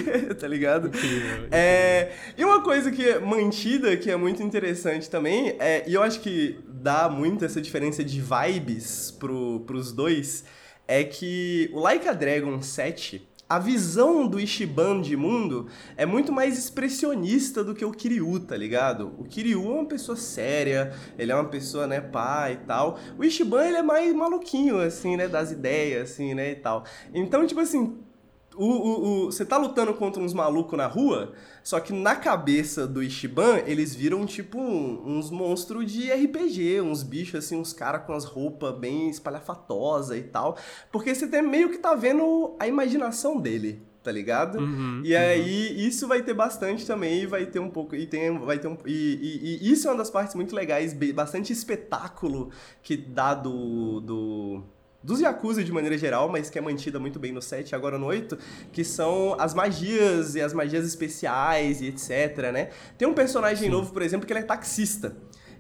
[SPEAKER 2] tá ligado?
[SPEAKER 1] Incrível,
[SPEAKER 2] É, e uma coisa que é mantida, que é muito interessante também, é, e eu acho que dá muito essa diferença de vibes pro, pros dois, é que o Like a Dragon 7, a visão do Ishiban de mundo é muito mais expressionista do que o Kiryu, tá ligado? O Kiryu é uma pessoa séria, ele é uma pessoa, né, pá e tal. O Ishiban, ele é mais maluquinho, assim, né, das ideias, assim, né, e tal. Então, tipo assim, o, o, o, você tá lutando contra uns malucos na rua, só que na cabeça do Ishiban, eles viram tipo um, uns monstros de RPG, uns bichos assim, uns caras com as roupas bem espalhafatosas e tal. Porque você tem, meio que tá vendo a imaginação dele tá ligado?
[SPEAKER 1] Uhum,
[SPEAKER 2] e aí uhum. isso vai ter bastante também, e vai ter um pouco e tem vai ter um e, e, e, isso é uma das partes muito legais, bastante espetáculo que dá do, do dos Yakuza de maneira geral, mas que é mantida muito bem no 7 e agora no 8, que são as magias e as magias especiais e etc, né? Tem um personagem Sim. novo, por exemplo, que ele é taxista.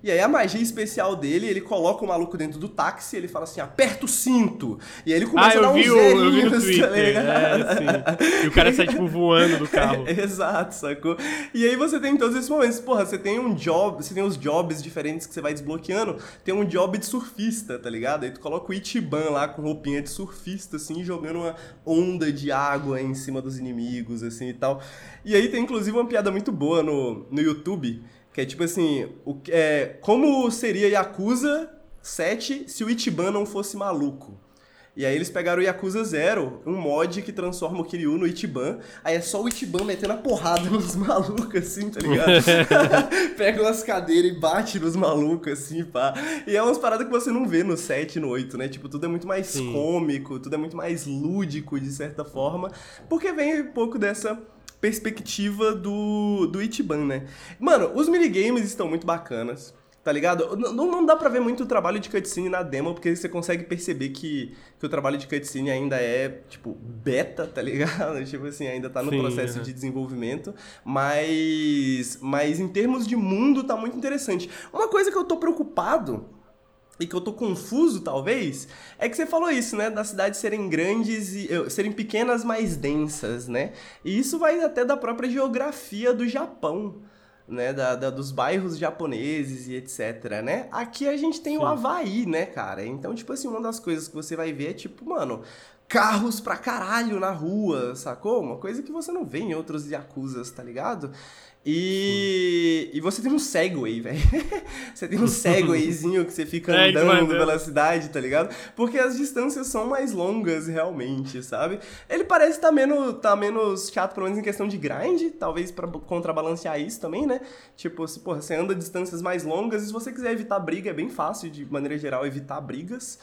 [SPEAKER 2] E aí a magia especial dele, ele coloca o maluco dentro do táxi, ele fala assim, aperta o cinto. E aí ele começa
[SPEAKER 1] ah,
[SPEAKER 2] a dar uns zerinhos,
[SPEAKER 1] vi no
[SPEAKER 2] tá
[SPEAKER 1] é, E o cara sai, tipo, voando do carro.
[SPEAKER 2] É, exato, sacou? E aí você tem todos esses momentos. Porra, você tem um job, você tem os jobs diferentes que você vai desbloqueando. Tem um job de surfista, tá ligado? Aí tu coloca o Ichiban lá com roupinha de surfista, assim, jogando uma onda de água em cima dos inimigos, assim, e tal. E aí tem, inclusive, uma piada muito boa no, no YouTube, que é tipo assim, o, é, como seria Yakuza 7 se o Ichiban não fosse maluco? E aí eles pegaram o Yakuza Zero, um mod que transforma o Kiryu no Ichiban. Aí é só o Ichiban metendo a porrada nos malucos, assim, tá ligado? Pega umas cadeiras e bate nos malucos, assim, pá. E é umas paradas que você não vê no 7 e no 8, né? Tipo, tudo é muito mais Sim. cômico, tudo é muito mais lúdico, de certa forma. Porque vem um pouco dessa perspectiva do, do Ichiban, né? Mano, os minigames estão muito bacanas, tá ligado? Não, não dá pra ver muito o trabalho de cutscene na demo, porque você consegue perceber que, que o trabalho de cutscene ainda é, tipo, beta, tá ligado? Tipo assim, ainda tá no Sim, processo de desenvolvimento. Mas, mas em termos de mundo, tá muito interessante. Uma coisa que eu tô preocupado e que eu tô confuso, talvez, é que você falou isso, né? Das cidades serem grandes e serem pequenas, mais densas, né? E isso vai até da própria geografia do Japão, né? Da, da dos bairros japoneses e etc, né? Aqui a gente tem Sim. o Havaí, né, cara? Então, tipo assim, uma das coisas que você vai ver é tipo, mano, carros pra caralho na rua, sacou? Uma coisa que você não vê em outros Yakuzas, tá ligado? E, e você tem um Segway, velho. você tem um Segwayzinho que você fica é, andando pela cidade, tá ligado? Porque as distâncias são mais longas, realmente, sabe? Ele parece estar tá menos, tá menos chato, pelo menos em questão de grind, talvez para contrabalancear isso também, né? Tipo, se porra, você anda distâncias mais longas e se você quiser evitar briga, é bem fácil, de maneira geral, evitar brigas.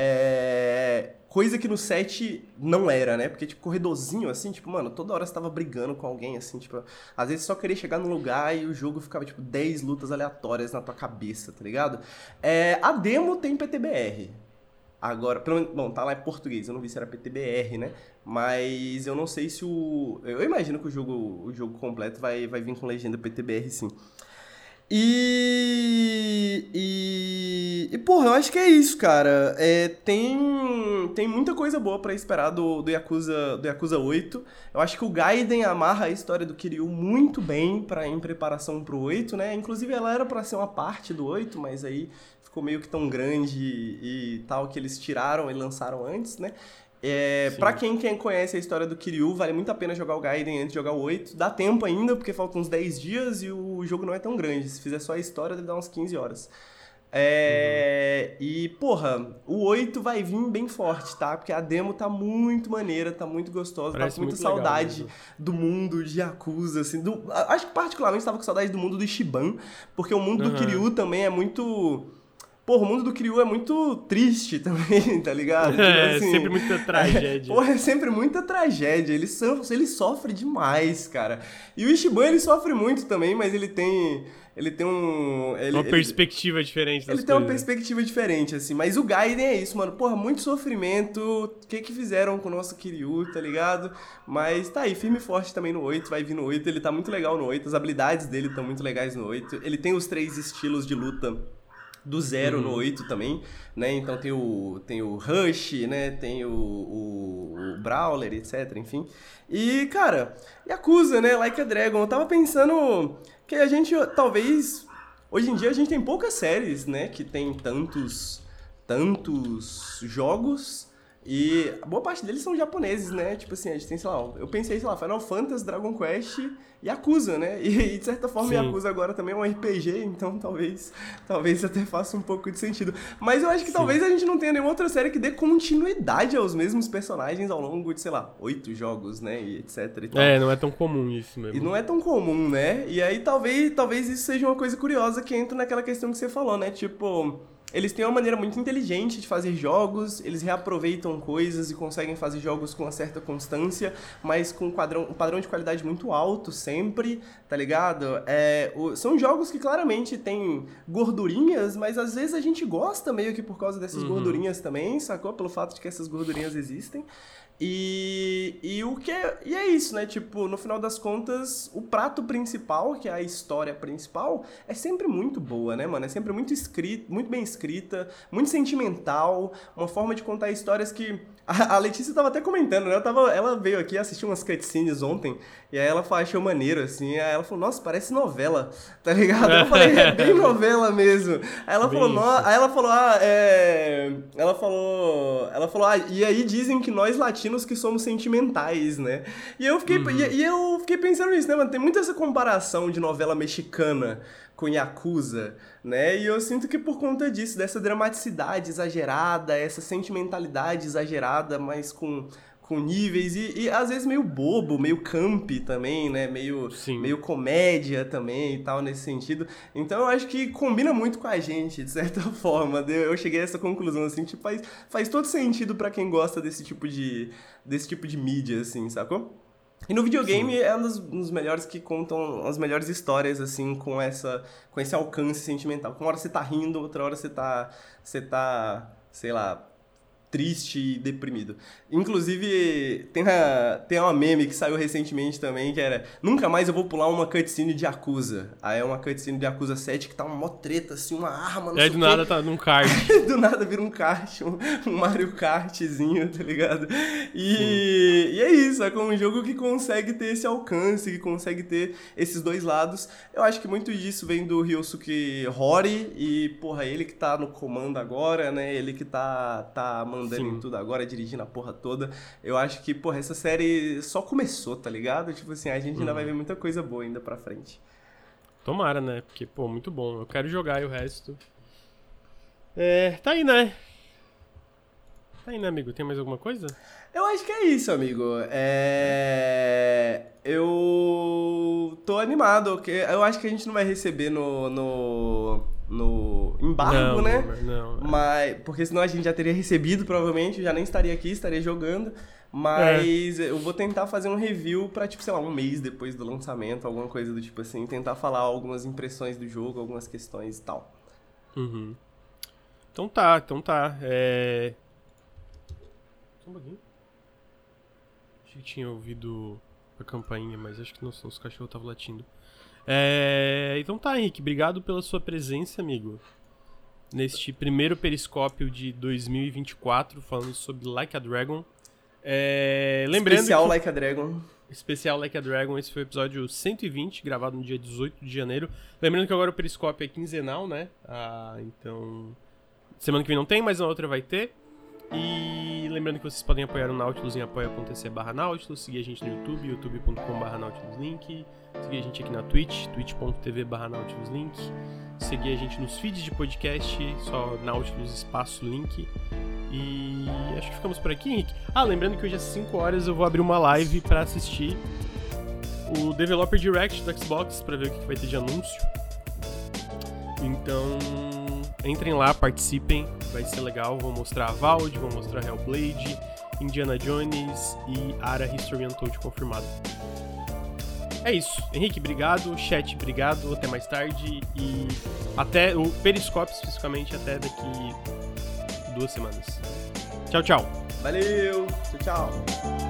[SPEAKER 2] É... Coisa que no set não era, né? Porque, tipo, corredorzinho, assim, tipo, mano, toda hora você tava brigando com alguém, assim, tipo, às vezes só queria chegar no lugar e o jogo ficava, tipo, 10 lutas aleatórias na tua cabeça, tá ligado? É... A demo tem PTBR. Agora, pelo menos, bom, tá lá em português, eu não vi se era PTBR, né? Mas eu não sei se o. Eu imagino que o jogo, o jogo completo vai, vai vir com legenda PTBR, sim. E, e, e, porra, eu acho que é isso, cara. É, tem, tem muita coisa boa para esperar do, do, Yakuza, do Yakuza 8. Eu acho que o Gaiden amarra a história do Kiryu muito bem para em preparação pro 8, né? Inclusive ela era para ser uma parte do 8, mas aí ficou meio que tão grande e, e tal que eles tiraram e lançaram antes, né? É, pra quem, quem conhece a história do Kiryu, vale muito a pena jogar o Gaiden antes de jogar o 8. Dá tempo ainda, porque faltam uns 10 dias e o jogo não é tão grande. Se fizer só a história, deve dar uns 15 horas. É, uhum. E, porra, o 8 vai vir bem forte, tá? Porque a demo tá muito maneira, tá muito gostosa, Parece tá com muita saudade do mundo de Yakuza, assim. Do, acho que particularmente tava com saudade do mundo do Ishiban, porque o mundo uhum. do Kiryu também é muito Porra, o mundo do Kiryu é muito triste também, tá ligado? Tipo
[SPEAKER 1] é, assim, sempre muita tragédia.
[SPEAKER 2] É, porra, é sempre muita tragédia. Ele, so, ele sofre demais, cara. E o Ishiban, ele sofre muito também, mas ele tem... Ele tem um... Ele,
[SPEAKER 1] uma perspectiva diferente das
[SPEAKER 2] Ele
[SPEAKER 1] coisas.
[SPEAKER 2] tem uma perspectiva diferente, assim. Mas o Gaiden é isso, mano. Porra, muito sofrimento. O que que fizeram com o nosso Kiryu, tá ligado? Mas tá aí, firme e forte também no 8. Vai vir no 8. Ele tá muito legal no 8. As habilidades dele estão muito legais no 8. Ele tem os três estilos de luta do zero uhum. no 8 também, né? Então tem o, tem o Rush, né? Tem o, o, o Brawler, etc, enfim. E, cara, Yakuza, né? Like a Dragon. Eu tava pensando que a gente, talvez... Hoje em dia a gente tem poucas séries, né? Que tem tantos, tantos jogos E boa parte deles são japoneses, né? Tipo assim, a gente tem, sei lá, eu pensei, sei lá, Final Fantasy, Dragon Quest e Yakuza, né? E, de certa forma, Sim. Yakuza agora também é um RPG, então talvez, talvez até faça um pouco de sentido. Mas eu acho que Sim. talvez a gente não tenha nenhuma outra série que dê continuidade aos mesmos personagens ao longo de, sei lá, oito jogos, né? E etc. E
[SPEAKER 1] é, não é tão comum isso mesmo.
[SPEAKER 2] E não é tão comum, né? E aí talvez, talvez isso seja uma coisa curiosa que entra naquela questão que você falou, né? Tipo eles têm uma maneira muito inteligente de fazer jogos, eles reaproveitam coisas e conseguem fazer jogos com uma certa constância, mas com um padrão, um padrão de qualidade muito alto sempre, tá ligado? É, o, são jogos que claramente têm gordurinhas, mas às vezes a gente gosta meio que por causa dessas uhum. gordurinhas também, sacou? Pelo fato de que essas gordurinhas existem. E, e o que é, e é isso, né? Tipo, no final das contas, o prato principal, que é a história principal, é sempre muito boa, né, mano? É sempre muito escrito, muito bem escrita, muito sentimental, uma forma de contar histórias que a, Letícia tava até comentando, né? Eu tava, ela veio aqui assistir umas cutscenes ontem, e aí ela achou maneiro, assim. Aí ela falou, nossa, parece novela, tá ligado? Eu falei, é bem novela mesmo. Aí ela bem falou, no... aí ela falou, ah, é. Ela falou. Ela falou, ah, e aí dizem que nós latinos que somos sentimentais, né? E eu fiquei, uhum. e, e eu fiquei pensando nisso, né, mano? Tem muita essa comparação de novela mexicana com Yakuza, né? E eu sinto que por conta disso, dessa dramaticidade exagerada, essa sentimentalidade exagerada, mas com, com níveis e, e às vezes meio bobo, meio camp também, né? Meio, meio comédia também e tal, nesse sentido. Então eu acho que combina muito com a gente, de certa forma. Eu cheguei a essa conclusão, assim, tipo, faz, faz todo sentido para quem gosta desse tipo de, desse tipo de mídia, assim, sacou? E no videogame Sim. é um dos, um dos, melhores que contam as melhores histórias, assim, com, essa, com esse alcance sentimental. Uma hora você tá rindo, outra hora você tá, você tá, sei lá, triste e deprimido. Inclusive, tem, a, tem uma meme que saiu recentemente também, que era Nunca mais eu vou pular uma cutscene de Yakuza. Aí é uma cutscene de Yakuza 7 que tá uma mó treta, assim, uma arma,
[SPEAKER 1] não É, do nada tá num kart.
[SPEAKER 2] do nada vira um kart, um, um Mario Kartzinho, tá ligado? E, e é isso, é um jogo que consegue ter esse alcance, que consegue ter esses dois lados. Eu acho que muito disso vem do Ryosuke Hori e, porra, ele que tá no comando agora, né? Ele que tá, tá mandando Sim. em tudo agora, dirigindo a porra toda. Eu acho que, porra, essa série só começou, tá ligado? Tipo assim, a gente uhum. ainda vai ver muita coisa boa ainda pra frente.
[SPEAKER 1] Tomara, né? Porque, pô, muito bom. Eu quero jogar e o resto. É, tá aí, né? Tá aí, né, amigo? Tem mais alguma coisa?
[SPEAKER 2] Eu acho que é isso, amigo. É... Eu tô animado. Eu acho que a gente não vai receber no, no no embargo,
[SPEAKER 1] não,
[SPEAKER 2] né?
[SPEAKER 1] Não,
[SPEAKER 2] não. Mas porque senão a gente já teria recebido, provavelmente, já nem estaria aqui, estaria jogando. Mas é. eu vou tentar fazer um review pra, tipo, sei lá, um mês depois do lançamento, alguma coisa do tipo assim, tentar falar algumas impressões do jogo, algumas questões e tal.
[SPEAKER 1] Uhum. Então tá, então tá. É. Só um pouquinho. Achei que tinha ouvido a campainha, mas acho que não, os cachorros estavam latindo. É, então tá, Henrique, obrigado pela sua presença, amigo. Neste primeiro periscópio de 2024, falando sobre Like a Dragon. É, lembrando
[SPEAKER 2] Especial
[SPEAKER 1] que...
[SPEAKER 2] Like a Dragon.
[SPEAKER 1] Especial Like a Dragon, esse foi o episódio 120, gravado no dia 18 de janeiro. Lembrando que agora o periscópio é quinzenal, né? Ah, então. Semana que vem não tem, mas na outra vai ter. E lembrando que vocês podem apoiar o Nautilus em apoia.se barra Nautilus, seguir a gente no YouTube, youtube.com barra Nautilus Link, seguir a gente aqui na Twitch, twitch.tv barra Nautilus Link, seguir a gente nos feeds de podcast, só Nautilus espaço link. E acho que ficamos por aqui, Henrique. Ah, lembrando que hoje às 5 horas eu vou abrir uma live para assistir o Developer Direct do Xbox para ver o que vai ter de anúncio. Então, entrem lá, participem, vai ser legal. Vou mostrar a Valve, vou mostrar Hellblade, Indiana Jones e Ara History Untold confirmado. É isso. Henrique, obrigado. Chat, obrigado. Até mais tarde. E até o Periscope, especificamente, até daqui duas semanas. Tchau, tchau.
[SPEAKER 2] Valeu. Tchau, tchau.